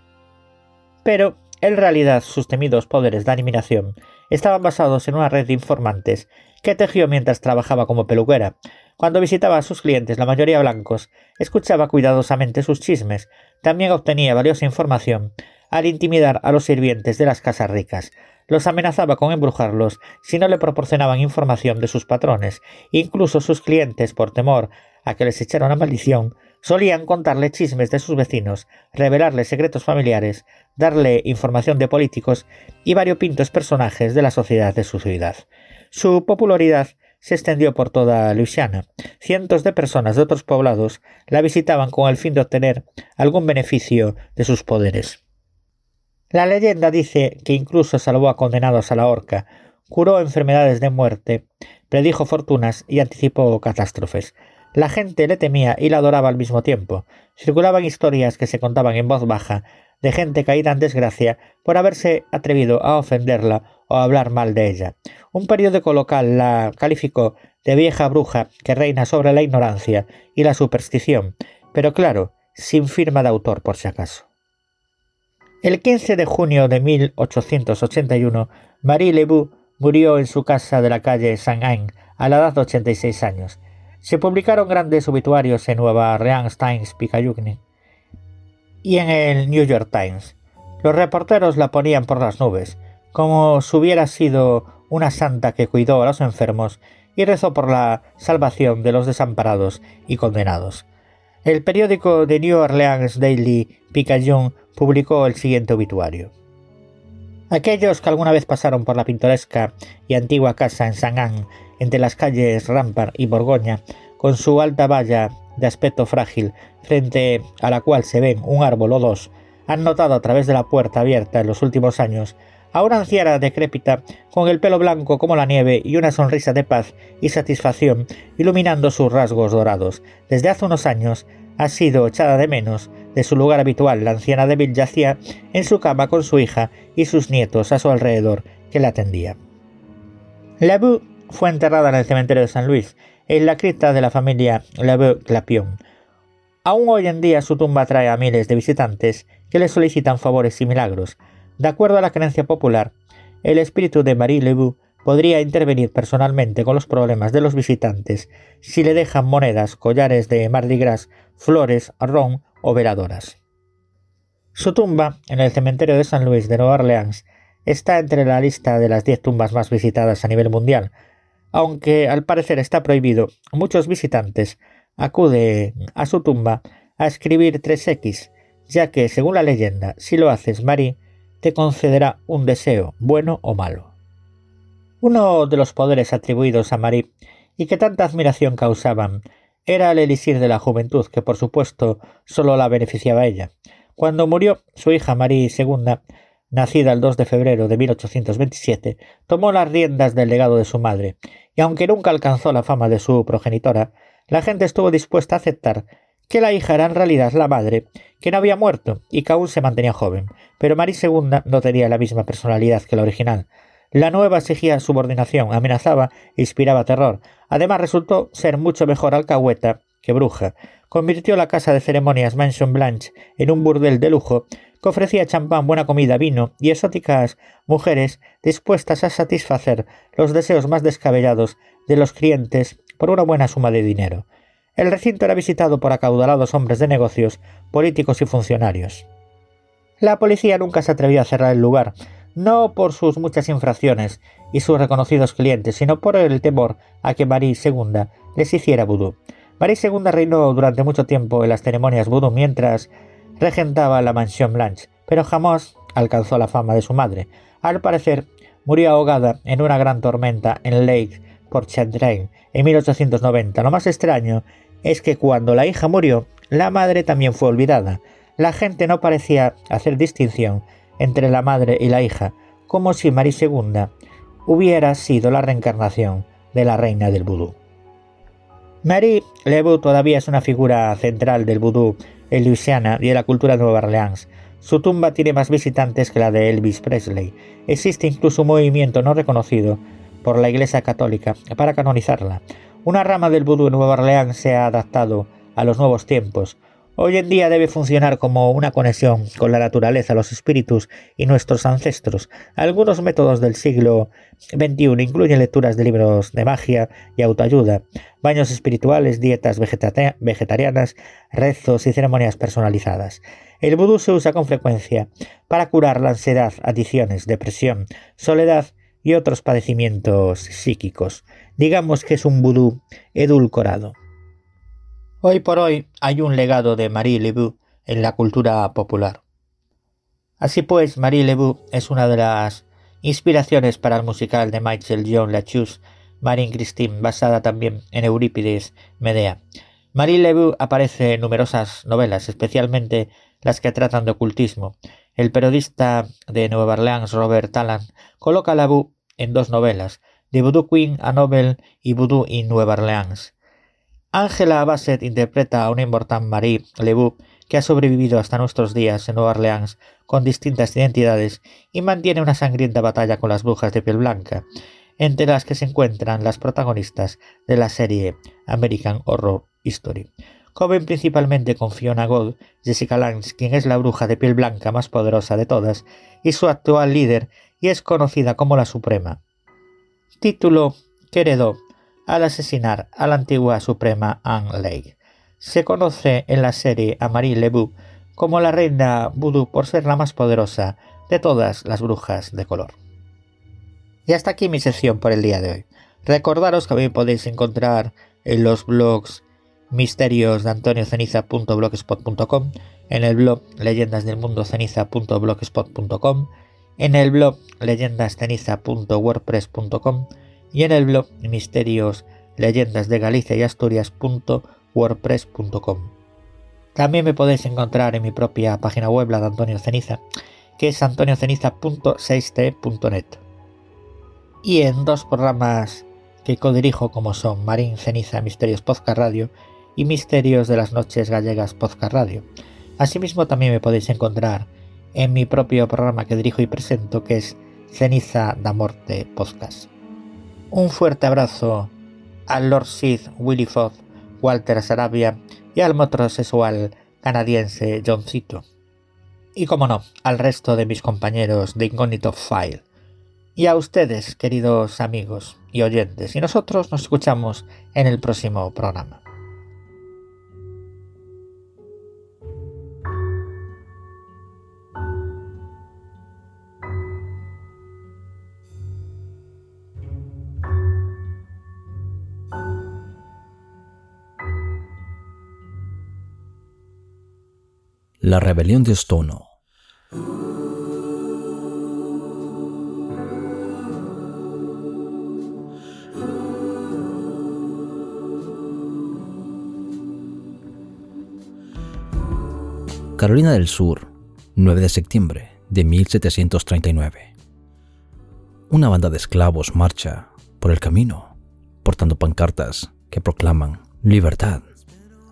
Pero, en realidad, sus temidos poderes de eliminación estaban basados en una red de informantes que tejió mientras trabajaba como peluquera. Cuando visitaba a sus clientes, la mayoría blancos, escuchaba cuidadosamente sus chismes, también obtenía valiosa información al intimidar a los sirvientes de las casas ricas. Los amenazaba con embrujarlos si no le proporcionaban información de sus patrones. Incluso sus clientes, por temor a que les echara una maldición, solían contarle chismes de sus vecinos, revelarle secretos familiares, darle información de políticos y variopintos personajes de la sociedad de su ciudad. Su popularidad se extendió por toda Luisiana. Cientos de personas de otros poblados la visitaban con el fin de obtener algún beneficio de sus poderes. La leyenda dice que incluso salvó a condenados a la horca, curó enfermedades de muerte, predijo fortunas y anticipó catástrofes. La gente le temía y la adoraba al mismo tiempo. Circulaban historias que se contaban en voz baja de gente caída en desgracia por haberse atrevido a ofenderla o hablar mal de ella. Un periódico local la calificó de vieja bruja que reina sobre la ignorancia y la superstición, pero claro, sin firma de autor por si acaso. El 15 de junio de 1881, Marie Lebu murió en su casa de la calle Saint-Anne a la edad de 86 años. Se publicaron grandes obituarios en Nueva Orleans Times y en el New York Times. Los reporteros la ponían por las nubes, como si hubiera sido una santa que cuidó a los enfermos y rezó por la salvación de los desamparados y condenados. El periódico de New Orleans Daily Picayune publicó el siguiente obituario. Aquellos que alguna vez pasaron por la pintoresca y antigua casa en Anne, entre las calles Rampart y Borgoña, con su alta valla de aspecto frágil, frente a la cual se ven un árbol o dos, han notado a través de la puerta abierta en los últimos años a una anciana decrépita con el pelo blanco como la nieve y una sonrisa de paz y satisfacción iluminando sus rasgos dorados. Desde hace unos años ha sido echada de menos de su lugar habitual. La anciana débil yacía en su cama con su hija y sus nietos a su alrededor que la atendían. Lebu fue enterrada en el cementerio de San Luis, en la cripta de la familia Lebu Clapion. Aún hoy en día su tumba atrae a miles de visitantes que le solicitan favores y milagros. De acuerdo a la creencia popular, el espíritu de Marie Lebu podría intervenir personalmente con los problemas de los visitantes si le dejan monedas, collares de Mardi Gras, flores, ron o veladoras. Su tumba, en el cementerio de San Luis de Nueva Orleans, está entre la lista de las 10 tumbas más visitadas a nivel mundial. Aunque al parecer está prohibido, muchos visitantes acuden a su tumba a escribir 3X, ya que, según la leyenda, si lo haces, Marie te concederá un deseo, bueno o malo. Uno de los poderes atribuidos a Marie y que tanta admiración causaban era el elixir de la juventud, que por supuesto solo la beneficiaba a ella. Cuando murió su hija Marie II, nacida el 2 de febrero de 1827, tomó las riendas del legado de su madre, y aunque nunca alcanzó la fama de su progenitora, la gente estuvo dispuesta a aceptar que la hija era en realidad la madre, que no había muerto y que aún se mantenía joven, pero Marie II no tenía la misma personalidad que la original. La nueva exigía subordinación, amenazaba e inspiraba terror. Además resultó ser mucho mejor alcahueta que bruja. Convirtió la casa de ceremonias Mansion Blanche en un burdel de lujo que ofrecía champán, buena comida, vino y exóticas mujeres dispuestas a satisfacer los deseos más descabellados de los clientes por una buena suma de dinero. El recinto era visitado por acaudalados hombres de negocios, políticos y funcionarios. La policía nunca se atrevió a cerrar el lugar, no por sus muchas infracciones y sus reconocidos clientes, sino por el temor a que Marie II les hiciera vudú. Marie II reinó durante mucho tiempo en las ceremonias vudú mientras regentaba la mansión Blanche, pero jamás alcanzó la fama de su madre. Al parecer, murió ahogada en una gran tormenta en Lake por Chandrain en 1890. Lo más extraño es que cuando la hija murió, la madre también fue olvidada. La gente no parecía hacer distinción entre la madre y la hija, como si Marie II hubiera sido la reencarnación de la reina del vudú. Marie Lebu todavía es una figura central del vudú en Luisiana y en la cultura de Nueva Orleans. Su tumba tiene más visitantes que la de Elvis Presley. Existe incluso un movimiento no reconocido por la Iglesia Católica para canonizarla. Una rama del vudú en Nueva Orleans se ha adaptado a los nuevos tiempos. Hoy en día debe funcionar como una conexión con la naturaleza, los espíritus y nuestros ancestros. Algunos métodos del siglo XXI incluyen lecturas de libros de magia y autoayuda, baños espirituales, dietas vegetarianas, rezos y ceremonias personalizadas. El vudú se usa con frecuencia para curar la ansiedad, adicciones, depresión, soledad y otros padecimientos psíquicos. Digamos que es un vudú edulcorado. Hoy por hoy hay un legado de Marie Lebu en la cultura popular. Así pues, Marie Lebu es una de las inspiraciones para el musical de Michael John Lachus, Marine Christine, basada también en Eurípides Medea. Marie Lebu aparece en numerosas novelas, especialmente las que tratan de ocultismo. El periodista de Nueva Orleans, Robert Tallant, coloca a Lebu en dos novelas, The Voodoo Queen a Novel y Voodoo in Nueva Orleans. Angela Bassett interpreta a una inmortal Marie Lebu que ha sobrevivido hasta nuestros días en Nueva Orleans con distintas identidades y mantiene una sangrienta batalla con las brujas de piel blanca, entre las que se encuentran las protagonistas de la serie American Horror History. Joven principalmente con Fiona Gold, Jessica Lange, quien es la bruja de piel blanca más poderosa de todas, y su actual líder, y es conocida como la Suprema. Título que heredó al asesinar a la antigua Suprema Anne Lake. Se conoce en la serie a Marie Lebu como la reina vudú por ser la más poderosa de todas las brujas de color. Y hasta aquí mi sección por el día de hoy. Recordaros que también podéis encontrar en los blogs misterios de antonioceniza.blogspot.com, en el blog leyendasdelmundoceniza.blogspot.com, en el blog leyendasceniza.wordpress.com y en el blog misterios leyendas de Galicia y Asturias.wordpress.com. También me podéis encontrar en mi propia página web, la de Antonio Ceniza, que es antonioceniza.6t.net. Y en dos programas que codirijo como son Marín Ceniza Misterios Podcast Radio y Misterios de las Noches Gallegas Podcast Radio. Asimismo también me podéis encontrar en mi propio programa que dirijo y presento que es Ceniza da Morte Podcast. Un fuerte abrazo al Lord Sith Willy Foth, Walter Sarabia y al metrosexual canadiense John Cito. Y como no, al resto de mis compañeros de Incognito File. Y a ustedes, queridos amigos y oyentes. Y nosotros nos escuchamos en el próximo programa. La rebelión de Stono. Carolina del Sur, 9 de septiembre de 1739. Una banda de esclavos marcha por el camino, portando pancartas que proclaman libertad.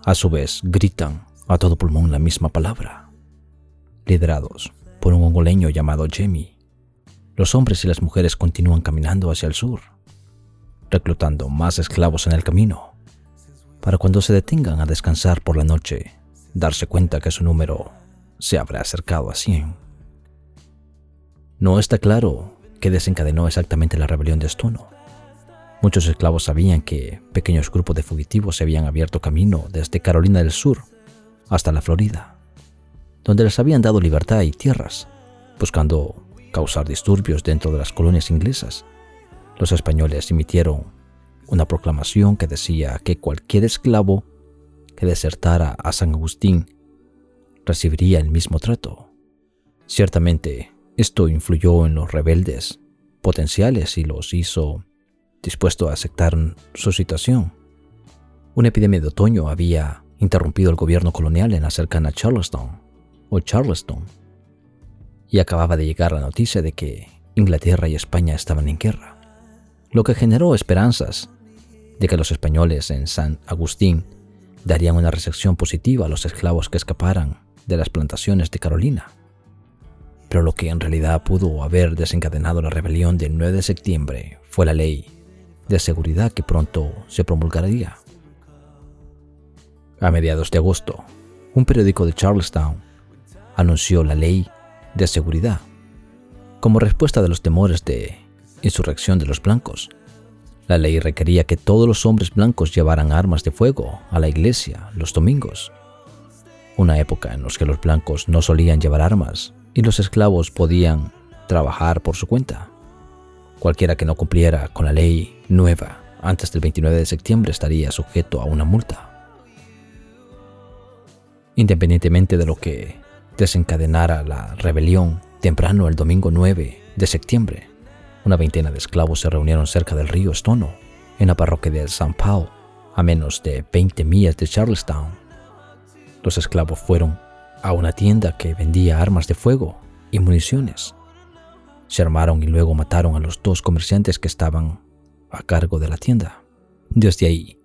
A su vez, gritan a todo pulmón la misma palabra. Liderados por un hongoleño llamado Jamie, los hombres y las mujeres continúan caminando hacia el sur, reclutando más esclavos en el camino, para cuando se detengan a descansar por la noche, darse cuenta que su número se habrá acercado a 100. No está claro qué desencadenó exactamente la rebelión de Stono. Muchos esclavos sabían que pequeños grupos de fugitivos se habían abierto camino desde Carolina del Sur hasta la Florida, donde les habían dado libertad y tierras, buscando causar disturbios dentro de las colonias inglesas. Los españoles emitieron una proclamación que decía que cualquier esclavo que desertara a San Agustín recibiría el mismo trato. Ciertamente, esto influyó en los rebeldes potenciales y los hizo dispuestos a aceptar su situación. Una epidemia de otoño había interrumpido el gobierno colonial en la cercana Charleston o Charleston, y acababa de llegar la noticia de que Inglaterra y España estaban en guerra, lo que generó esperanzas de que los españoles en San Agustín darían una recepción positiva a los esclavos que escaparan de las plantaciones de Carolina. Pero lo que en realidad pudo haber desencadenado la rebelión del 9 de septiembre fue la ley de seguridad que pronto se promulgaría. A mediados de agosto, un periódico de Charlestown anunció la ley de seguridad como respuesta de los temores de insurrección de los blancos. La ley requería que todos los hombres blancos llevaran armas de fuego a la iglesia los domingos, una época en la que los blancos no solían llevar armas y los esclavos podían trabajar por su cuenta. Cualquiera que no cumpliera con la ley nueva antes del 29 de septiembre estaría sujeto a una multa. Independientemente de lo que desencadenara la rebelión, temprano el domingo 9 de septiembre, una veintena de esclavos se reunieron cerca del río Stono, en la parroquia de San Paul, a menos de 20 millas de Charlestown. Los esclavos fueron a una tienda que vendía armas de fuego y municiones. Se armaron y luego mataron a los dos comerciantes que estaban a cargo de la tienda. Desde ahí,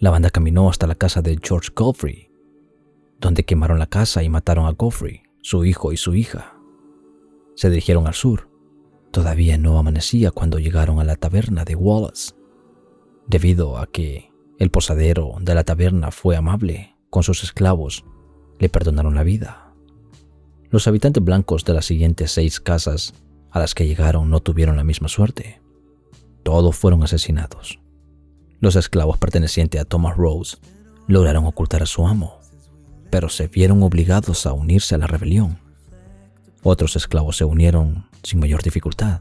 la banda caminó hasta la casa de George Godfrey, donde quemaron la casa y mataron a Godfrey, su hijo y su hija. Se dirigieron al sur. Todavía no amanecía cuando llegaron a la taberna de Wallace. Debido a que el posadero de la taberna fue amable con sus esclavos, le perdonaron la vida. Los habitantes blancos de las siguientes seis casas a las que llegaron no tuvieron la misma suerte. Todos fueron asesinados. Los esclavos pertenecientes a Thomas Rose lograron ocultar a su amo, pero se vieron obligados a unirse a la rebelión. Otros esclavos se unieron sin mayor dificultad.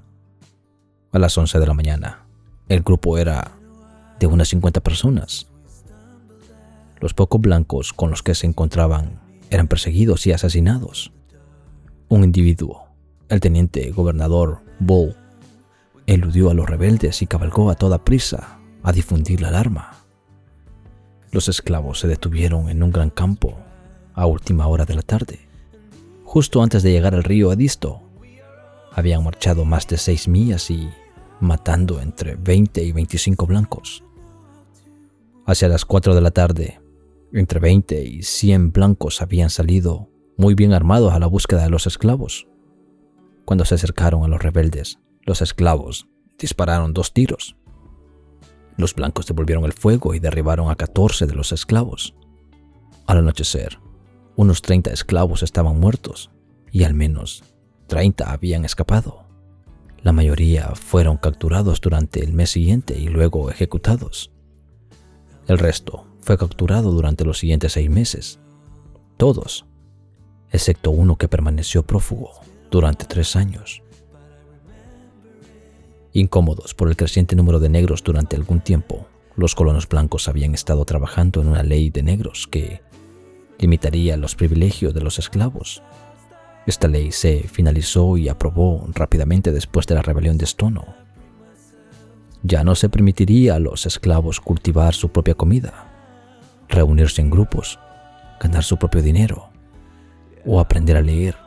A las 11 de la mañana, el grupo era de unas 50 personas. Los pocos blancos con los que se encontraban eran perseguidos y asesinados. Un individuo, el teniente gobernador Bull, eludió a los rebeldes y cabalgó a toda prisa a difundir la alarma. Los esclavos se detuvieron en un gran campo a última hora de la tarde, justo antes de llegar al río Edisto. Habían marchado más de seis millas y matando entre 20 y 25 blancos. Hacia las 4 de la tarde, entre 20 y 100 blancos habían salido muy bien armados a la búsqueda de los esclavos. Cuando se acercaron a los rebeldes, los esclavos dispararon dos tiros. Los blancos devolvieron el fuego y derribaron a 14 de los esclavos. Al anochecer, unos 30 esclavos estaban muertos y al menos 30 habían escapado. La mayoría fueron capturados durante el mes siguiente y luego ejecutados. El resto fue capturado durante los siguientes seis meses. Todos, excepto uno que permaneció prófugo durante tres años. Incómodos por el creciente número de negros durante algún tiempo, los colonos blancos habían estado trabajando en una ley de negros que limitaría los privilegios de los esclavos. Esta ley se finalizó y aprobó rápidamente después de la rebelión de Stono. Ya no se permitiría a los esclavos cultivar su propia comida, reunirse en grupos, ganar su propio dinero o aprender a leer.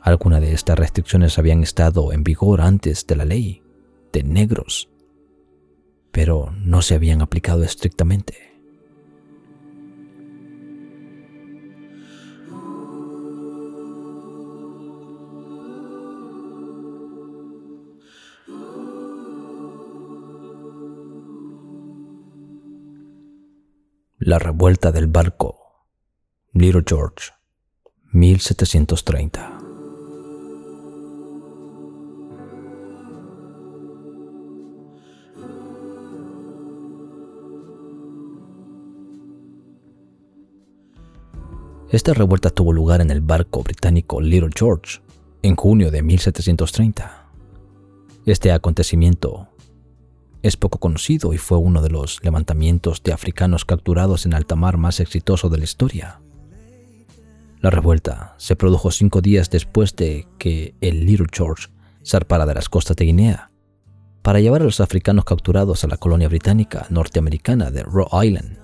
Algunas de estas restricciones habían estado en vigor antes de la ley de negros, pero no se habían aplicado estrictamente. La revuelta del barco. Little George, 1730. Esta revuelta tuvo lugar en el barco británico Little George en junio de 1730. Este acontecimiento es poco conocido y fue uno de los levantamientos de africanos capturados en alta mar más exitoso de la historia. La revuelta se produjo cinco días después de que el Little George zarpara de las costas de Guinea para llevar a los africanos capturados a la colonia británica norteamericana de Rhode Island.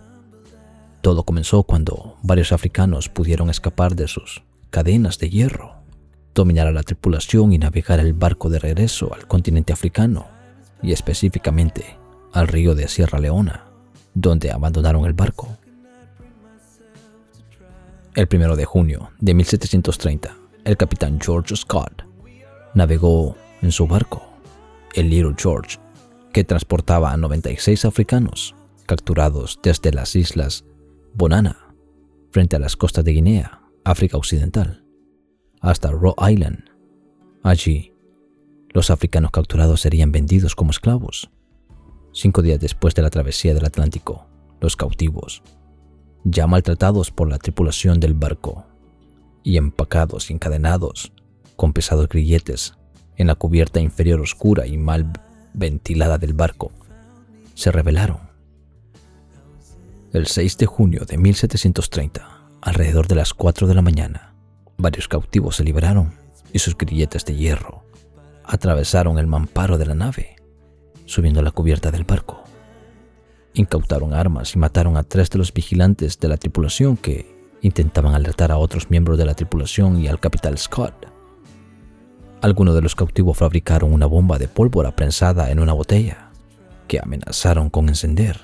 Todo comenzó cuando varios africanos pudieron escapar de sus cadenas de hierro, dominar a la tripulación y navegar el barco de regreso al continente africano y específicamente al río de Sierra Leona, donde abandonaron el barco. El 1 de junio de 1730, el capitán George Scott navegó en su barco, el Little George, que transportaba a 96 africanos capturados desde las islas Bonana, frente a las costas de Guinea, África Occidental, hasta Rhode Island. Allí, los africanos capturados serían vendidos como esclavos. Cinco días después de la travesía del Atlántico, los cautivos, ya maltratados por la tripulación del barco, y empacados y encadenados con pesados grilletes en la cubierta inferior oscura y mal ventilada del barco, se rebelaron. El 6 de junio de 1730, alrededor de las 4 de la mañana, varios cautivos se liberaron y sus grilletes de hierro atravesaron el mamparo de la nave, subiendo a la cubierta del barco. Incautaron armas y mataron a tres de los vigilantes de la tripulación que intentaban alertar a otros miembros de la tripulación y al capitán Scott. Algunos de los cautivos fabricaron una bomba de pólvora prensada en una botella, que amenazaron con encender.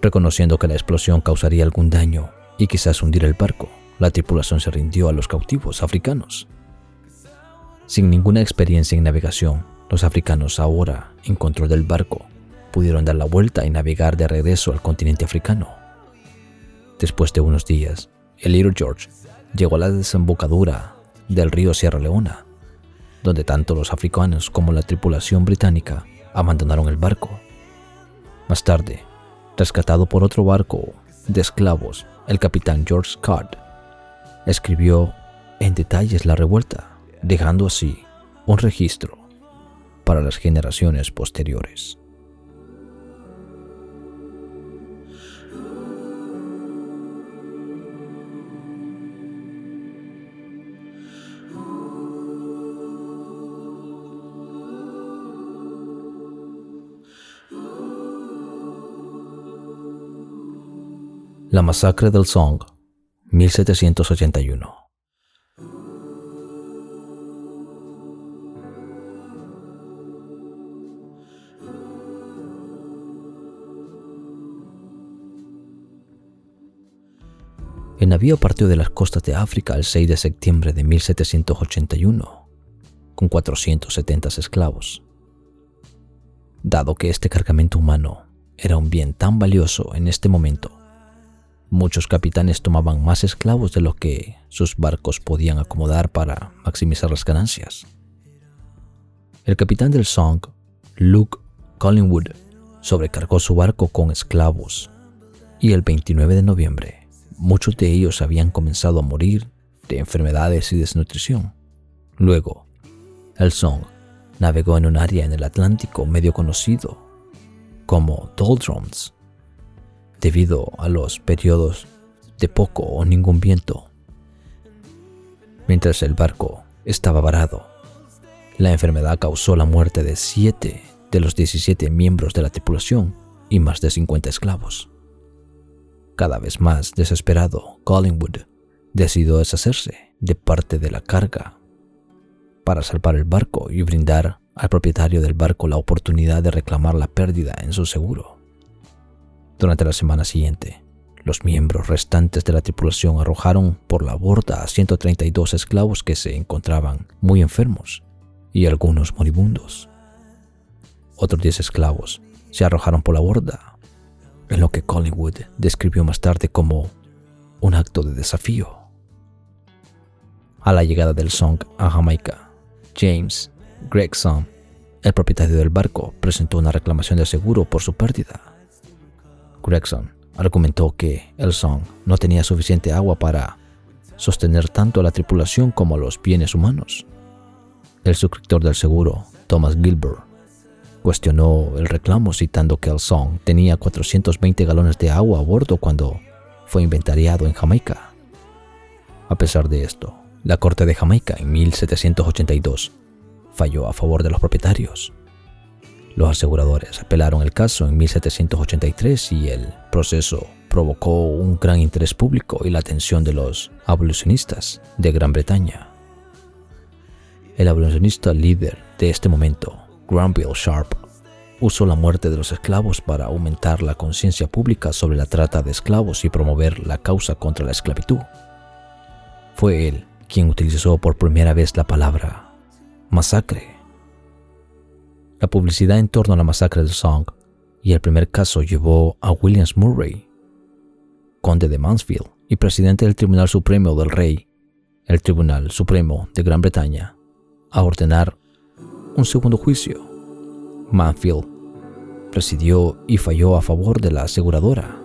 Reconociendo que la explosión causaría algún daño y quizás hundir el barco, la tripulación se rindió a los cautivos africanos. Sin ninguna experiencia en navegación, los africanos ahora, en control del barco, pudieron dar la vuelta y navegar de regreso al continente africano. Después de unos días, el Little George llegó a la desembocadura del río Sierra Leona donde tanto los africanos como la tripulación británica abandonaron el barco. Más tarde, rescatado por otro barco de esclavos, el capitán George Scott escribió en detalles la revuelta, dejando así un registro para las generaciones posteriores. La masacre del Song, 1781. El navío partió de las costas de África el 6 de septiembre de 1781, con 470 esclavos. Dado que este cargamento humano era un bien tan valioso en este momento, Muchos capitanes tomaban más esclavos de lo que sus barcos podían acomodar para maximizar las ganancias. El capitán del Song, Luke Collingwood, sobrecargó su barco con esclavos y el 29 de noviembre muchos de ellos habían comenzado a morir de enfermedades y desnutrición. Luego, el Song navegó en un área en el Atlántico medio conocido como Doldrums debido a los periodos de poco o ningún viento. Mientras el barco estaba varado, la enfermedad causó la muerte de siete de los 17 miembros de la tripulación y más de 50 esclavos. Cada vez más desesperado, Collingwood decidió deshacerse de parte de la carga para salvar el barco y brindar al propietario del barco la oportunidad de reclamar la pérdida en su seguro. Durante la semana siguiente, los miembros restantes de la tripulación arrojaron por la borda a 132 esclavos que se encontraban muy enfermos y algunos moribundos. Otros 10 esclavos se arrojaron por la borda, en lo que Collingwood describió más tarde como un acto de desafío. A la llegada del Song a Jamaica, James Gregson, el propietario del barco, presentó una reclamación de seguro por su pérdida. Gregson argumentó que el Song no tenía suficiente agua para sostener tanto a la tripulación como a los bienes humanos. El suscriptor del seguro, Thomas Gilbert, cuestionó el reclamo citando que el Song tenía 420 galones de agua a bordo cuando fue inventariado en Jamaica. A pesar de esto, la Corte de Jamaica en 1782 falló a favor de los propietarios los aseguradores apelaron el caso en 1783 y el proceso provocó un gran interés público y la atención de los abolicionistas de Gran Bretaña. El abolicionista líder de este momento, Granville Sharp, usó la muerte de los esclavos para aumentar la conciencia pública sobre la trata de esclavos y promover la causa contra la esclavitud. Fue él quien utilizó por primera vez la palabra masacre la publicidad en torno a la masacre del Song y el primer caso llevó a Williams Murray, conde de Mansfield y presidente del Tribunal Supremo del Rey, el Tribunal Supremo de Gran Bretaña, a ordenar un segundo juicio. Manfield presidió y falló a favor de la aseguradora.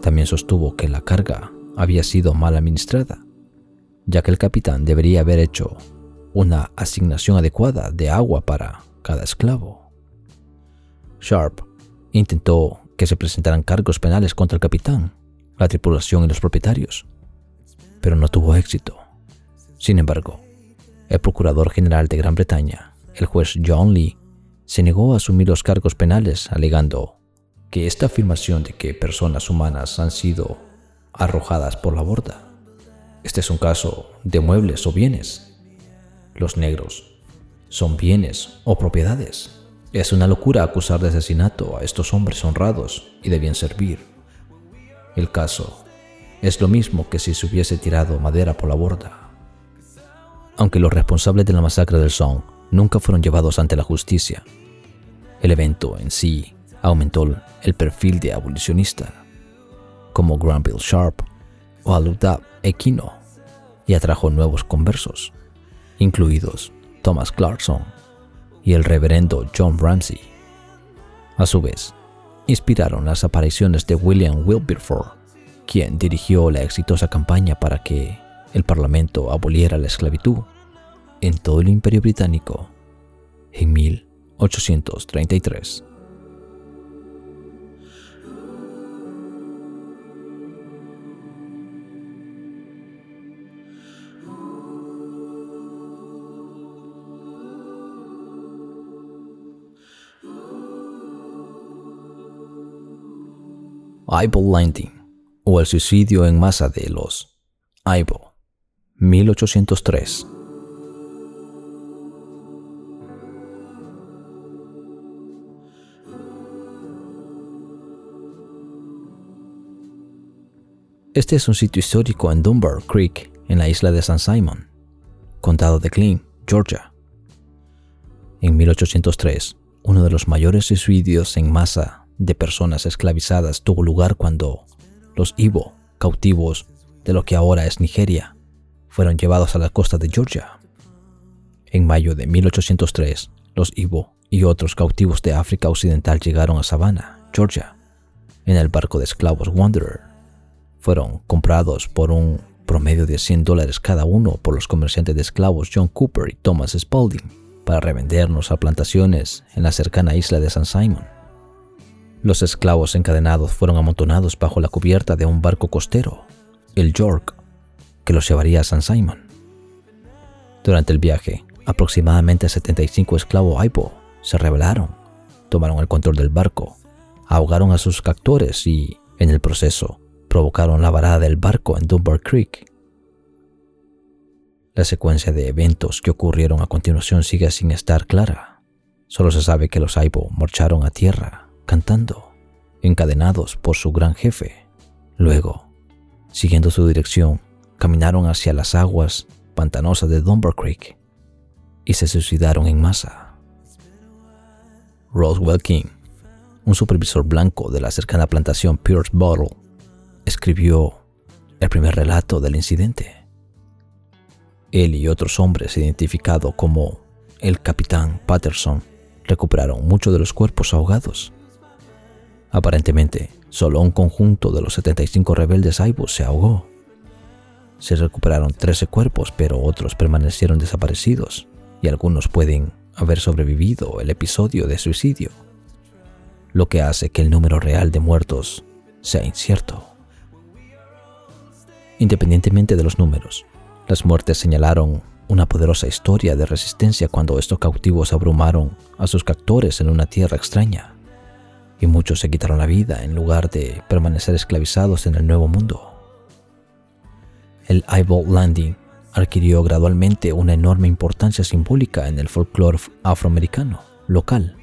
También sostuvo que la carga había sido mal administrada, ya que el capitán debería haber hecho una asignación adecuada de agua para cada esclavo. Sharp intentó que se presentaran cargos penales contra el capitán, la tripulación y los propietarios, pero no tuvo éxito. Sin embargo, el Procurador General de Gran Bretaña, el juez John Lee, se negó a asumir los cargos penales alegando que esta afirmación de que personas humanas han sido arrojadas por la borda. Este es un caso de muebles o bienes. Los negros son bienes o propiedades. Es una locura acusar de asesinato a estos hombres honrados y de bien servir. El caso es lo mismo que si se hubiese tirado madera por la borda. Aunque los responsables de la masacre del Song nunca fueron llevados ante la justicia, el evento en sí aumentó el perfil de abolicionista, como Granville Sharp o Aludab Equino, y atrajo nuevos conversos, incluidos Thomas Clarkson y el reverendo John Ramsey. A su vez, inspiraron las apariciones de William Wilberforce, quien dirigió la exitosa campaña para que el Parlamento aboliera la esclavitud en todo el Imperio Británico en 1833. Eyeball Landing o el suicidio en masa de los Eyeball, 1803. Este es un sitio histórico en Dunbar Creek, en la isla de San Simon, condado de Clean, Georgia. En 1803, uno de los mayores suicidios en masa de personas esclavizadas tuvo lugar cuando los Ibo, cautivos de lo que ahora es Nigeria, fueron llevados a la costa de Georgia. En mayo de 1803, los Ibo y otros cautivos de África Occidental llegaron a Savannah, Georgia, en el barco de esclavos Wanderer. Fueron comprados por un promedio de 100 dólares cada uno por los comerciantes de esclavos John Cooper y Thomas Spalding para revendernos a plantaciones en la cercana isla de San Simon. Los esclavos encadenados fueron amontonados bajo la cubierta de un barco costero, el York, que los llevaría a San Simon. Durante el viaje, aproximadamente 75 esclavos Aipo se rebelaron, tomaron el control del barco, ahogaron a sus captores y, en el proceso, provocaron la varada del barco en Dunbar Creek. La secuencia de eventos que ocurrieron a continuación sigue sin estar clara. Solo se sabe que los Aipo marcharon a tierra cantando, encadenados por su gran jefe. Luego, siguiendo su dirección, caminaron hacia las aguas pantanosas de Dunbar Creek y se suicidaron en masa. Roswell King, un supervisor blanco de la cercana plantación Pierce Bottle, escribió el primer relato del incidente. Él y otros hombres identificados como el capitán Patterson recuperaron muchos de los cuerpos ahogados Aparentemente, solo un conjunto de los 75 rebeldes Aibos se ahogó. Se recuperaron 13 cuerpos, pero otros permanecieron desaparecidos, y algunos pueden haber sobrevivido el episodio de suicidio, lo que hace que el número real de muertos sea incierto. Independientemente de los números, las muertes señalaron una poderosa historia de resistencia cuando estos cautivos abrumaron a sus captores en una tierra extraña y muchos se quitaron la vida en lugar de permanecer esclavizados en el Nuevo Mundo. El Eyeball Landing adquirió gradualmente una enorme importancia simbólica en el folclore afroamericano local.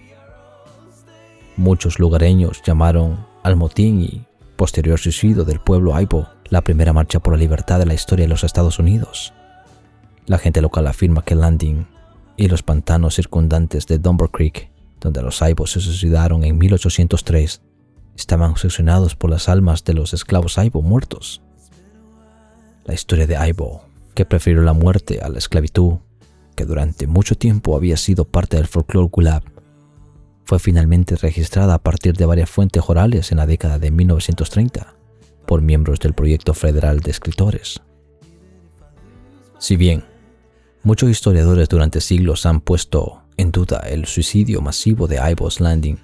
Muchos lugareños llamaron al motín y posterior suicidio del pueblo Aibo la primera marcha por la libertad de la historia de los Estados Unidos. La gente local afirma que Landing y los pantanos circundantes de Dunbar Creek donde los Aibos se suicidaron en 1803, estaban obsesionados por las almas de los esclavos Aibo muertos. La historia de Aibo, que prefirió la muerte a la esclavitud, que durante mucho tiempo había sido parte del folclore gulab, fue finalmente registrada a partir de varias fuentes orales en la década de 1930 por miembros del Proyecto Federal de Escritores. Si bien muchos historiadores durante siglos han puesto en duda el suicidio masivo de Ivo's Landing,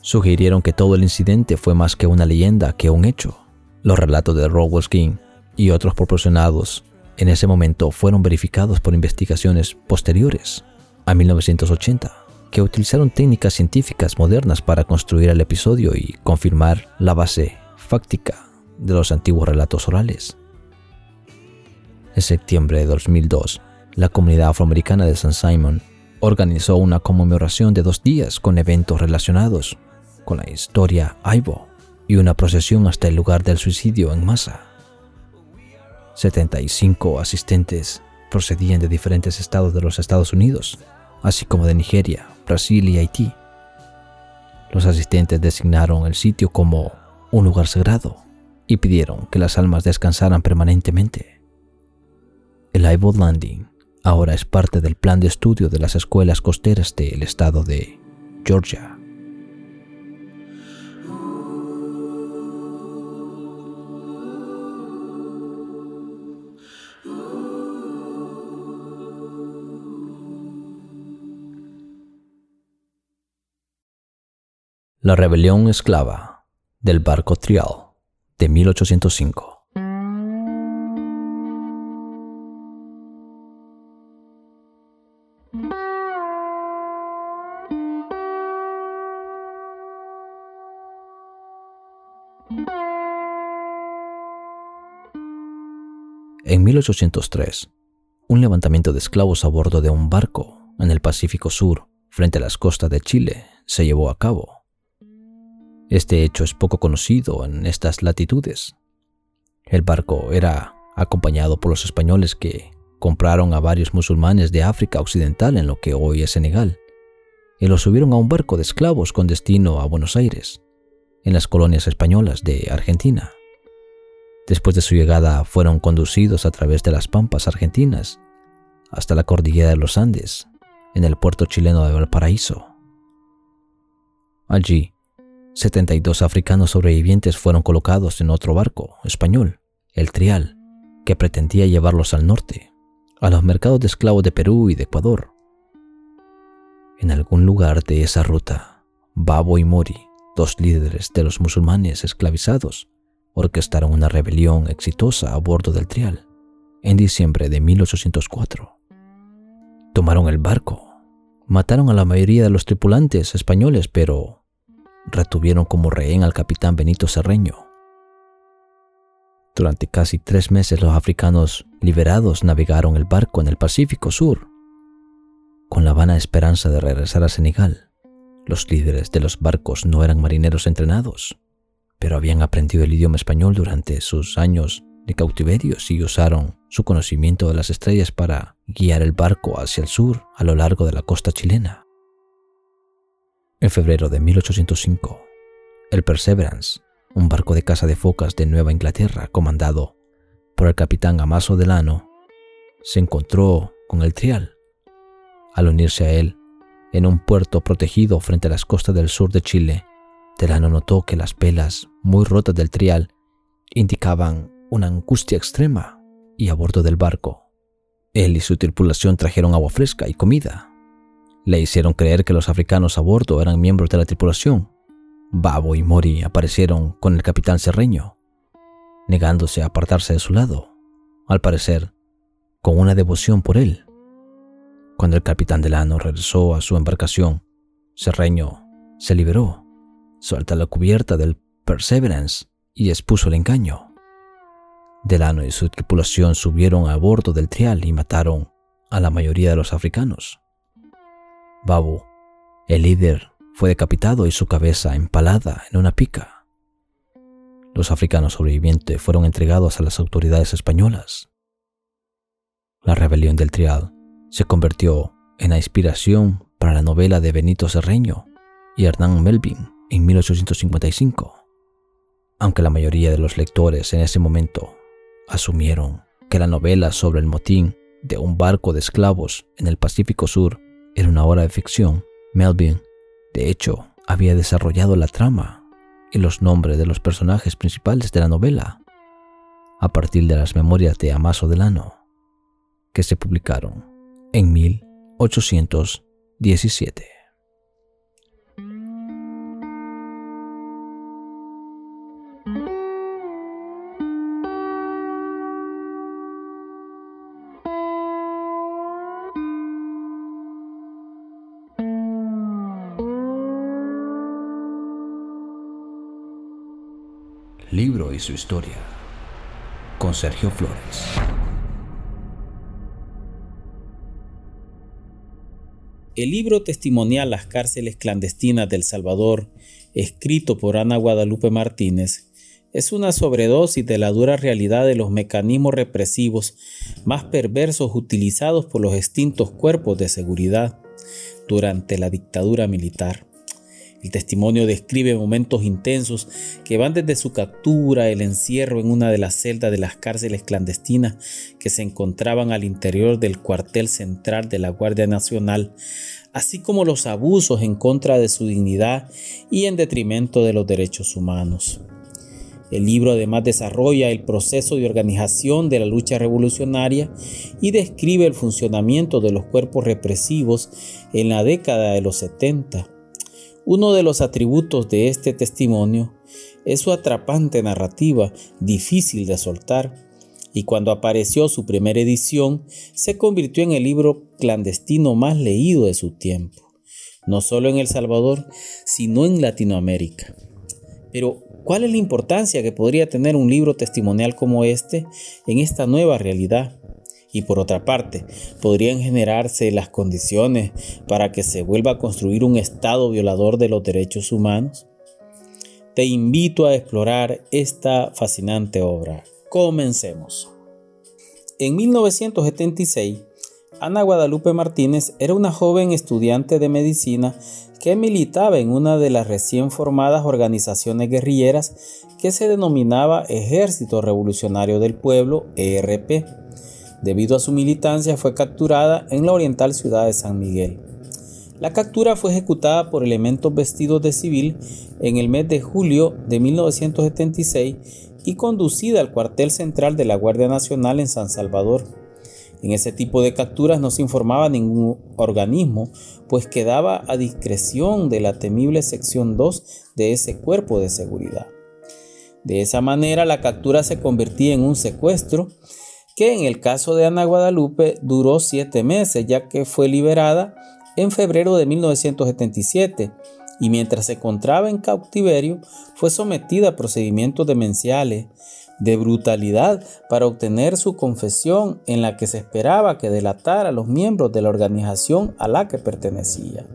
sugirieron que todo el incidente fue más que una leyenda que un hecho. Los relatos de Rowell King y otros proporcionados en ese momento fueron verificados por investigaciones posteriores a 1980, que utilizaron técnicas científicas modernas para construir el episodio y confirmar la base fáctica de los antiguos relatos orales. En septiembre de 2002, la comunidad afroamericana de San Simon organizó una conmemoración de dos días con eventos relacionados con la historia Aibo y una procesión hasta el lugar del suicidio en masa. 75 asistentes procedían de diferentes estados de los Estados Unidos, así como de Nigeria, Brasil y Haití. Los asistentes designaron el sitio como un lugar sagrado y pidieron que las almas descansaran permanentemente. El Aibo Landing ahora es parte del plan de estudio de las escuelas costeras del estado de Georgia. La rebelión esclava del barco Trial de 1805. En 1803, un levantamiento de esclavos a bordo de un barco en el Pacífico Sur, frente a las costas de Chile, se llevó a cabo. Este hecho es poco conocido en estas latitudes. El barco era acompañado por los españoles que compraron a varios musulmanes de África Occidental en lo que hoy es Senegal y los subieron a un barco de esclavos con destino a Buenos Aires, en las colonias españolas de Argentina. Después de su llegada fueron conducidos a través de las pampas argentinas hasta la cordillera de los Andes, en el puerto chileno de Valparaíso. Allí 72 africanos sobrevivientes fueron colocados en otro barco español, el Trial, que pretendía llevarlos al norte, a los mercados de esclavos de Perú y de Ecuador. En algún lugar de esa ruta, Babo y Mori, dos líderes de los musulmanes esclavizados, orquestaron una rebelión exitosa a bordo del Trial en diciembre de 1804. Tomaron el barco, mataron a la mayoría de los tripulantes españoles, pero retuvieron como rehén al capitán Benito Cerreño. Durante casi tres meses los africanos liberados navegaron el barco en el Pacífico Sur, con la vana esperanza de regresar a Senegal. Los líderes de los barcos no eran marineros entrenados, pero habían aprendido el idioma español durante sus años de cautiverio y usaron su conocimiento de las estrellas para guiar el barco hacia el sur a lo largo de la costa chilena. En febrero de 1805, el Perseverance, un barco de caza de focas de Nueva Inglaterra comandado por el capitán Amaso Delano, se encontró con el Trial. Al unirse a él, en un puerto protegido frente a las costas del sur de Chile, Delano notó que las velas muy rotas del Trial indicaban una angustia extrema y a bordo del barco, él y su tripulación trajeron agua fresca y comida le hicieron creer que los africanos a bordo eran miembros de la tripulación. Babo y Mori aparecieron con el capitán Serreño, negándose a apartarse de su lado, al parecer, con una devoción por él. Cuando el capitán Delano regresó a su embarcación, Serreño se liberó, suelta la cubierta del Perseverance y expuso el engaño. Delano y su tripulación subieron a bordo del trial y mataron a la mayoría de los africanos. Babu, el líder, fue decapitado y su cabeza empalada en una pica. Los africanos sobrevivientes fueron entregados a las autoridades españolas. La rebelión del Trial se convirtió en la inspiración para la novela de Benito Cerreño y Hernán Melvin en 1855, aunque la mayoría de los lectores en ese momento asumieron que la novela sobre el motín de un barco de esclavos en el Pacífico Sur era una obra de ficción, Melvin, de hecho, había desarrollado la trama y los nombres de los personajes principales de la novela a partir de las memorias de Amaso Delano, que se publicaron en 1817. Su historia con Sergio Flores. El libro testimonial Las cárceles clandestinas del Salvador, escrito por Ana Guadalupe Martínez, es una sobredosis de la dura realidad de los mecanismos represivos más perversos utilizados por los extintos cuerpos de seguridad durante la dictadura militar. El testimonio describe momentos intensos que van desde su captura, el encierro en una de las celdas de las cárceles clandestinas que se encontraban al interior del cuartel central de la Guardia Nacional, así como los abusos en contra de su dignidad y en detrimento de los derechos humanos. El libro además desarrolla el proceso de organización de la lucha revolucionaria y describe el funcionamiento de los cuerpos represivos en la década de los 70 uno de los atributos de este testimonio es su atrapante narrativa, difícil de soltar, y cuando apareció su primera edición, se convirtió en el libro clandestino más leído de su tiempo, no solo en El Salvador, sino en Latinoamérica. Pero, ¿cuál es la importancia que podría tener un libro testimonial como este en esta nueva realidad? Y por otra parte, podrían generarse las condiciones para que se vuelva a construir un Estado violador de los derechos humanos? Te invito a explorar esta fascinante obra. Comencemos. En 1976, Ana Guadalupe Martínez era una joven estudiante de medicina que militaba en una de las recién formadas organizaciones guerrilleras que se denominaba Ejército Revolucionario del Pueblo, ERP Debido a su militancia fue capturada en la oriental ciudad de San Miguel. La captura fue ejecutada por elementos vestidos de civil en el mes de julio de 1976 y conducida al cuartel central de la Guardia Nacional en San Salvador. En ese tipo de capturas no se informaba ningún organismo, pues quedaba a discreción de la temible sección 2 de ese cuerpo de seguridad. De esa manera la captura se convertía en un secuestro que en el caso de Ana Guadalupe duró siete meses, ya que fue liberada en febrero de 1977 y mientras se encontraba en cautiverio fue sometida a procedimientos demenciales de brutalidad para obtener su confesión en la que se esperaba que delatara a los miembros de la organización a la que pertenecía.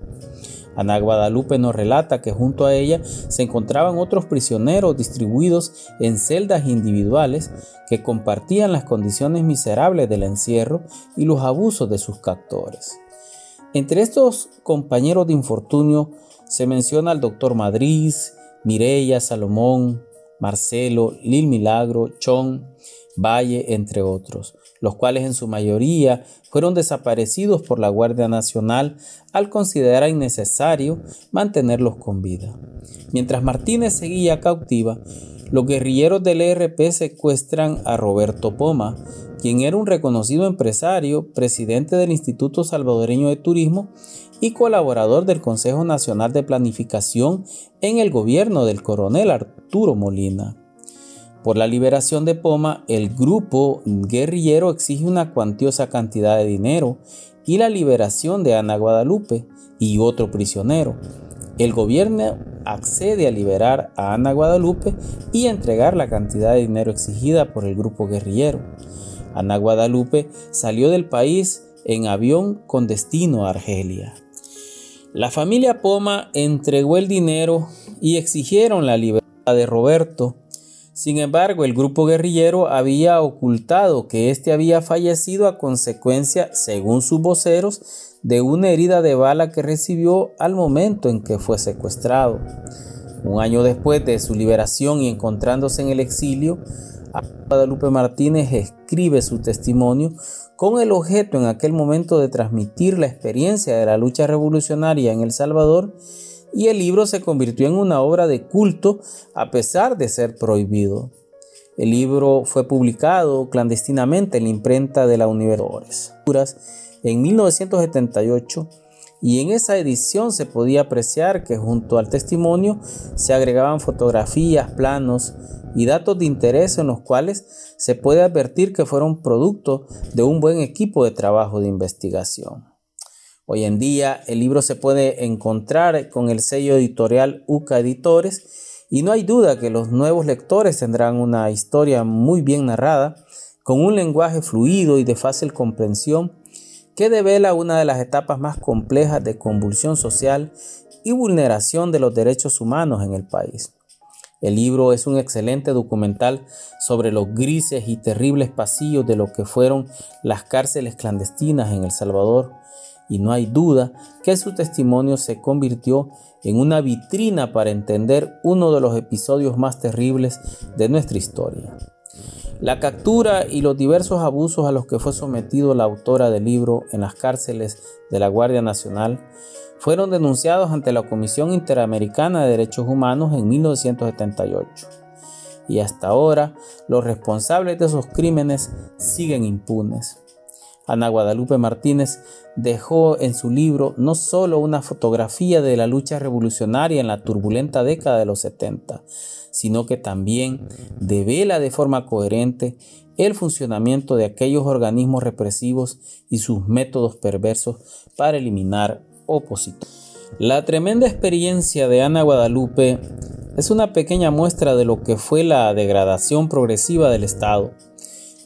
Ana Guadalupe nos relata que junto a ella se encontraban otros prisioneros distribuidos en celdas individuales que compartían las condiciones miserables del encierro y los abusos de sus captores. Entre estos compañeros de infortunio se menciona al doctor Madrid, Mireya, Salomón, Marcelo, Lil Milagro, Chon, Valle, entre otros, los cuales en su mayoría fueron desaparecidos por la Guardia Nacional al considerar innecesario mantenerlos con vida. Mientras Martínez seguía cautiva, los guerrilleros del ERP secuestran a Roberto Poma, quien era un reconocido empresario, presidente del Instituto Salvadoreño de Turismo y colaborador del Consejo Nacional de Planificación en el gobierno del coronel Arturo Molina. Por la liberación de Poma, el grupo guerrillero exige una cuantiosa cantidad de dinero y la liberación de Ana Guadalupe y otro prisionero. El gobierno accede a liberar a Ana Guadalupe y a entregar la cantidad de dinero exigida por el grupo guerrillero. Ana Guadalupe salió del país en avión con destino a Argelia. La familia Poma entregó el dinero y exigieron la libertad de Roberto, sin embargo, el grupo guerrillero había ocultado que éste había fallecido a consecuencia, según sus voceros, de una herida de bala que recibió al momento en que fue secuestrado. Un año después de su liberación y encontrándose en el exilio, Guadalupe Martínez escribe su testimonio con el objeto en aquel momento de transmitir la experiencia de la lucha revolucionaria en El Salvador y el libro se convirtió en una obra de culto a pesar de ser prohibido. El libro fue publicado clandestinamente en la imprenta de la Universidad en 1978 y en esa edición se podía apreciar que junto al testimonio se agregaban fotografías, planos y datos de interés en los cuales se puede advertir que fueron producto de un buen equipo de trabajo de investigación. Hoy en día el libro se puede encontrar con el sello editorial UCA Editores y no hay duda que los nuevos lectores tendrán una historia muy bien narrada, con un lenguaje fluido y de fácil comprensión que devela una de las etapas más complejas de convulsión social y vulneración de los derechos humanos en el país. El libro es un excelente documental sobre los grises y terribles pasillos de lo que fueron las cárceles clandestinas en El Salvador, y no hay duda que su testimonio se convirtió en una vitrina para entender uno de los episodios más terribles de nuestra historia. La captura y los diversos abusos a los que fue sometido la autora del libro en las cárceles de la Guardia Nacional fueron denunciados ante la Comisión Interamericana de Derechos Humanos en 1978. Y hasta ahora los responsables de esos crímenes siguen impunes. Ana Guadalupe Martínez dejó en su libro no solo una fotografía de la lucha revolucionaria en la turbulenta década de los 70, sino que también devela de forma coherente el funcionamiento de aquellos organismos represivos y sus métodos perversos para eliminar opositores. La tremenda experiencia de Ana Guadalupe es una pequeña muestra de lo que fue la degradación progresiva del Estado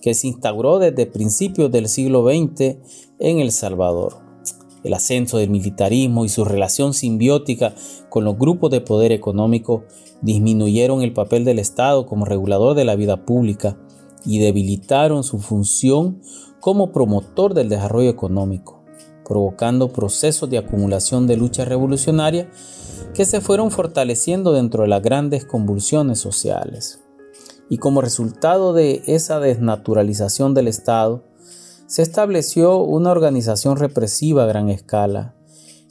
que se instauró desde principios del siglo XX en El Salvador. El ascenso del militarismo y su relación simbiótica con los grupos de poder económico disminuyeron el papel del Estado como regulador de la vida pública y debilitaron su función como promotor del desarrollo económico, provocando procesos de acumulación de lucha revolucionaria que se fueron fortaleciendo dentro de las grandes convulsiones sociales y como resultado de esa desnaturalización del Estado, se estableció una organización represiva a gran escala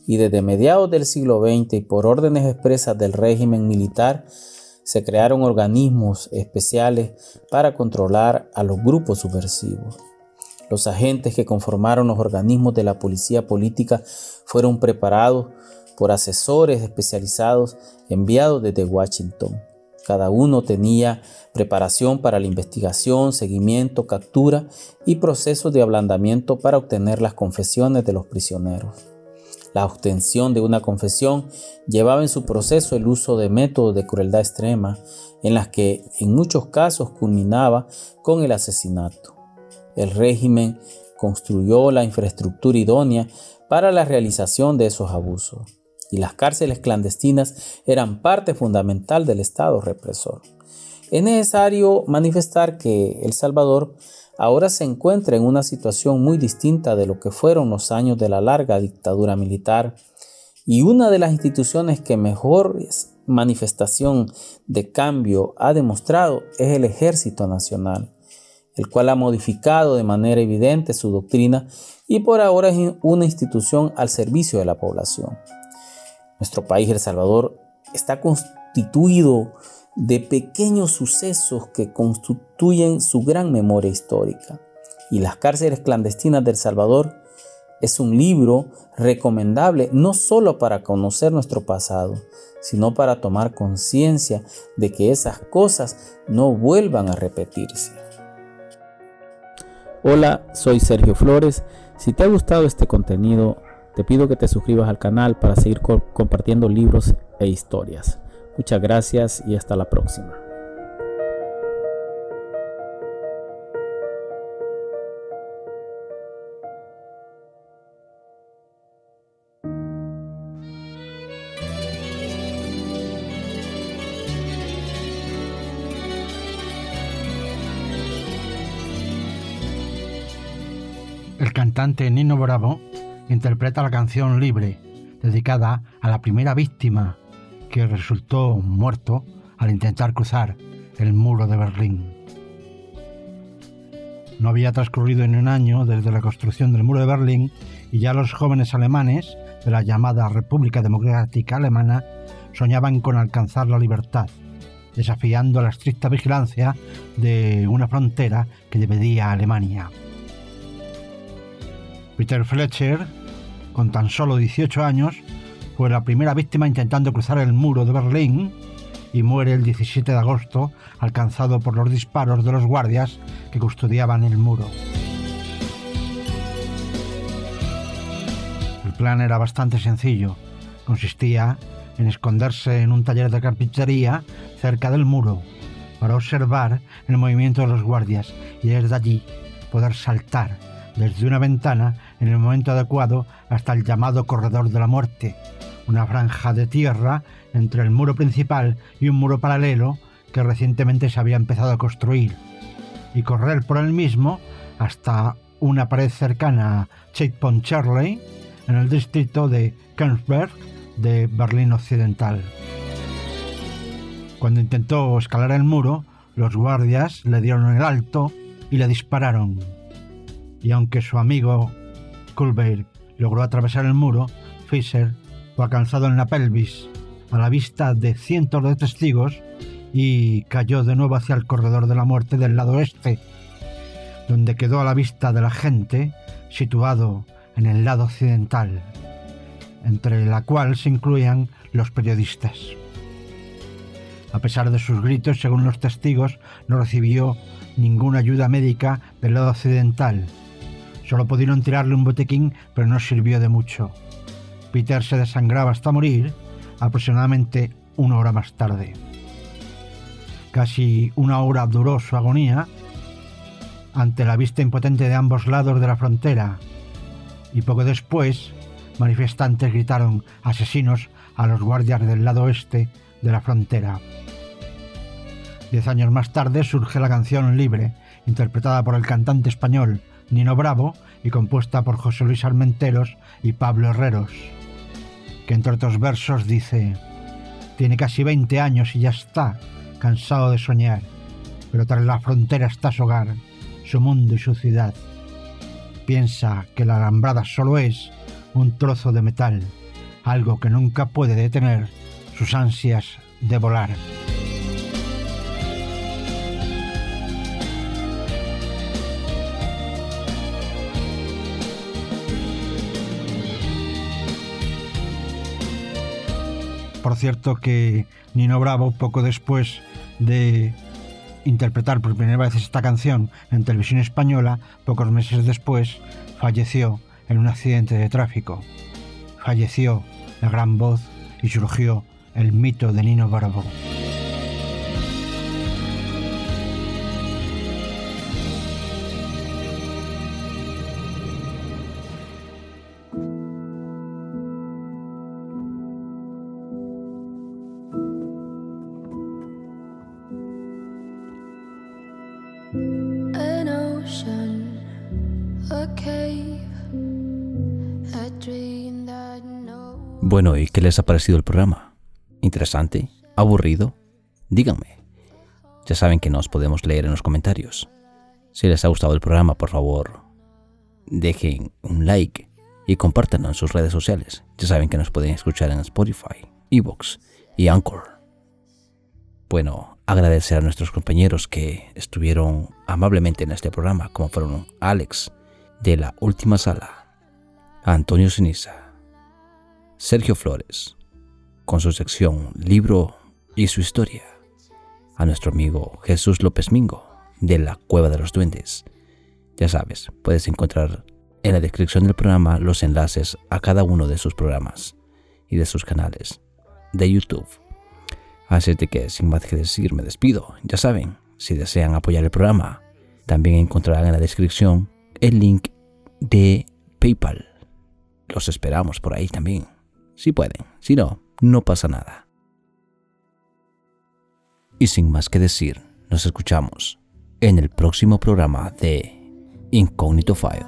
y desde mediados del siglo XX y por órdenes expresas del régimen militar se crearon organismos especiales para controlar a los grupos subversivos. Los agentes que conformaron los organismos de la policía política fueron preparados por asesores especializados enviados desde Washington. Cada uno tenía preparación para la investigación, seguimiento, captura y procesos de ablandamiento para obtener las confesiones de los prisioneros. La obtención de una confesión llevaba en su proceso el uso de métodos de crueldad extrema, en las que en muchos casos culminaba con el asesinato. El régimen construyó la infraestructura idónea para la realización de esos abusos y las cárceles clandestinas eran parte fundamental del Estado represor. Es necesario manifestar que El Salvador ahora se encuentra en una situación muy distinta de lo que fueron los años de la larga dictadura militar y una de las instituciones que mejor manifestación de cambio ha demostrado es el Ejército Nacional, el cual ha modificado de manera evidente su doctrina y por ahora es una institución al servicio de la población. Nuestro país, El Salvador, está constituido de pequeños sucesos que constituyen su gran memoria histórica. Y Las cárceles clandestinas del Salvador es un libro recomendable no solo para conocer nuestro pasado, sino para tomar conciencia de que esas cosas no vuelvan a repetirse. Hola, soy Sergio Flores. Si te ha gustado este contenido, te pido que te suscribas al canal para seguir compartiendo libros e historias. Muchas gracias y hasta la próxima. El cantante Nino Bravo interpreta la canción Libre, dedicada a la primera víctima que resultó muerto al intentar cruzar el muro de Berlín. No había transcurrido ni un año desde la construcción del muro de Berlín y ya los jóvenes alemanes de la llamada República Democrática Alemana soñaban con alcanzar la libertad, desafiando la estricta vigilancia de una frontera que dividía a Alemania. Peter Fletcher, con tan solo 18 años, fue la primera víctima intentando cruzar el muro de Berlín y muere el 17 de agosto alcanzado por los disparos de los guardias que custodiaban el muro. El plan era bastante sencillo. Consistía en esconderse en un taller de carpintería cerca del muro para observar el movimiento de los guardias y desde allí poder saltar desde una ventana en el momento adecuado hasta el llamado corredor de la muerte, una franja de tierra entre el muro principal y un muro paralelo que recientemente se había empezado a construir, y correr por el mismo hasta una pared cercana a Checkpoint Charlie, en el distrito de Kensberg de Berlín Occidental. Cuando intentó escalar el muro, los guardias le dieron el alto y le dispararon. Y aunque su amigo Culver logró atravesar el muro, Fisher fue alcanzado en la pelvis a la vista de cientos de testigos y cayó de nuevo hacia el corredor de la muerte del lado este, donde quedó a la vista de la gente situado en el lado occidental, entre la cual se incluían los periodistas. A pesar de sus gritos, según los testigos, no recibió ninguna ayuda médica del lado occidental. Solo pudieron tirarle un botequín, pero no sirvió de mucho. Peter se desangraba hasta morir aproximadamente una hora más tarde. Casi una hora duró su agonía ante la vista impotente de ambos lados de la frontera y poco después manifestantes gritaron asesinos a los guardias del lado oeste de la frontera. Diez años más tarde surge la canción Libre, interpretada por el cantante español Nino Bravo y compuesta por José Luis Armenteros y Pablo Herreros, que entre otros versos dice, tiene casi 20 años y ya está, cansado de soñar, pero tras la frontera está su hogar, su mundo y su ciudad. Piensa que la alambrada solo es un trozo de metal, algo que nunca puede detener sus ansias de volar. Por cierto que Nino Bravo, poco después de interpretar por primera vez esta canción en televisión española, pocos meses después, falleció en un accidente de tráfico. Falleció la gran voz y surgió el mito de Nino Bravo. Bueno, ¿y qué les ha parecido el programa? ¿Interesante? ¿Aburrido? Díganme. Ya saben que nos podemos leer en los comentarios. Si les ha gustado el programa, por favor, dejen un like y compártanlo en sus redes sociales. Ya saben que nos pueden escuchar en Spotify, Evox y Anchor. Bueno, agradecer a nuestros compañeros que estuvieron amablemente en este programa, como fueron Alex de la Última Sala, Antonio Siniza, Sergio Flores, con su sección Libro y su historia, a nuestro amigo Jesús López Mingo, de la Cueva de los Duendes. Ya sabes, puedes encontrar en la descripción del programa los enlaces a cada uno de sus programas y de sus canales de YouTube. Así que, sin más que decir, me despido. Ya saben, si desean apoyar el programa, también encontrarán en la descripción el link de PayPal. Los esperamos por ahí también si pueden, si no, no pasa nada. Y sin más que decir, nos escuchamos en el próximo programa de Incognito File.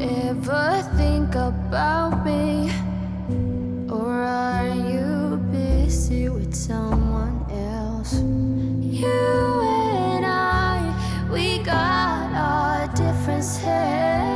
ever think about me? Or are you busy with someone else? You and I, we got our differences.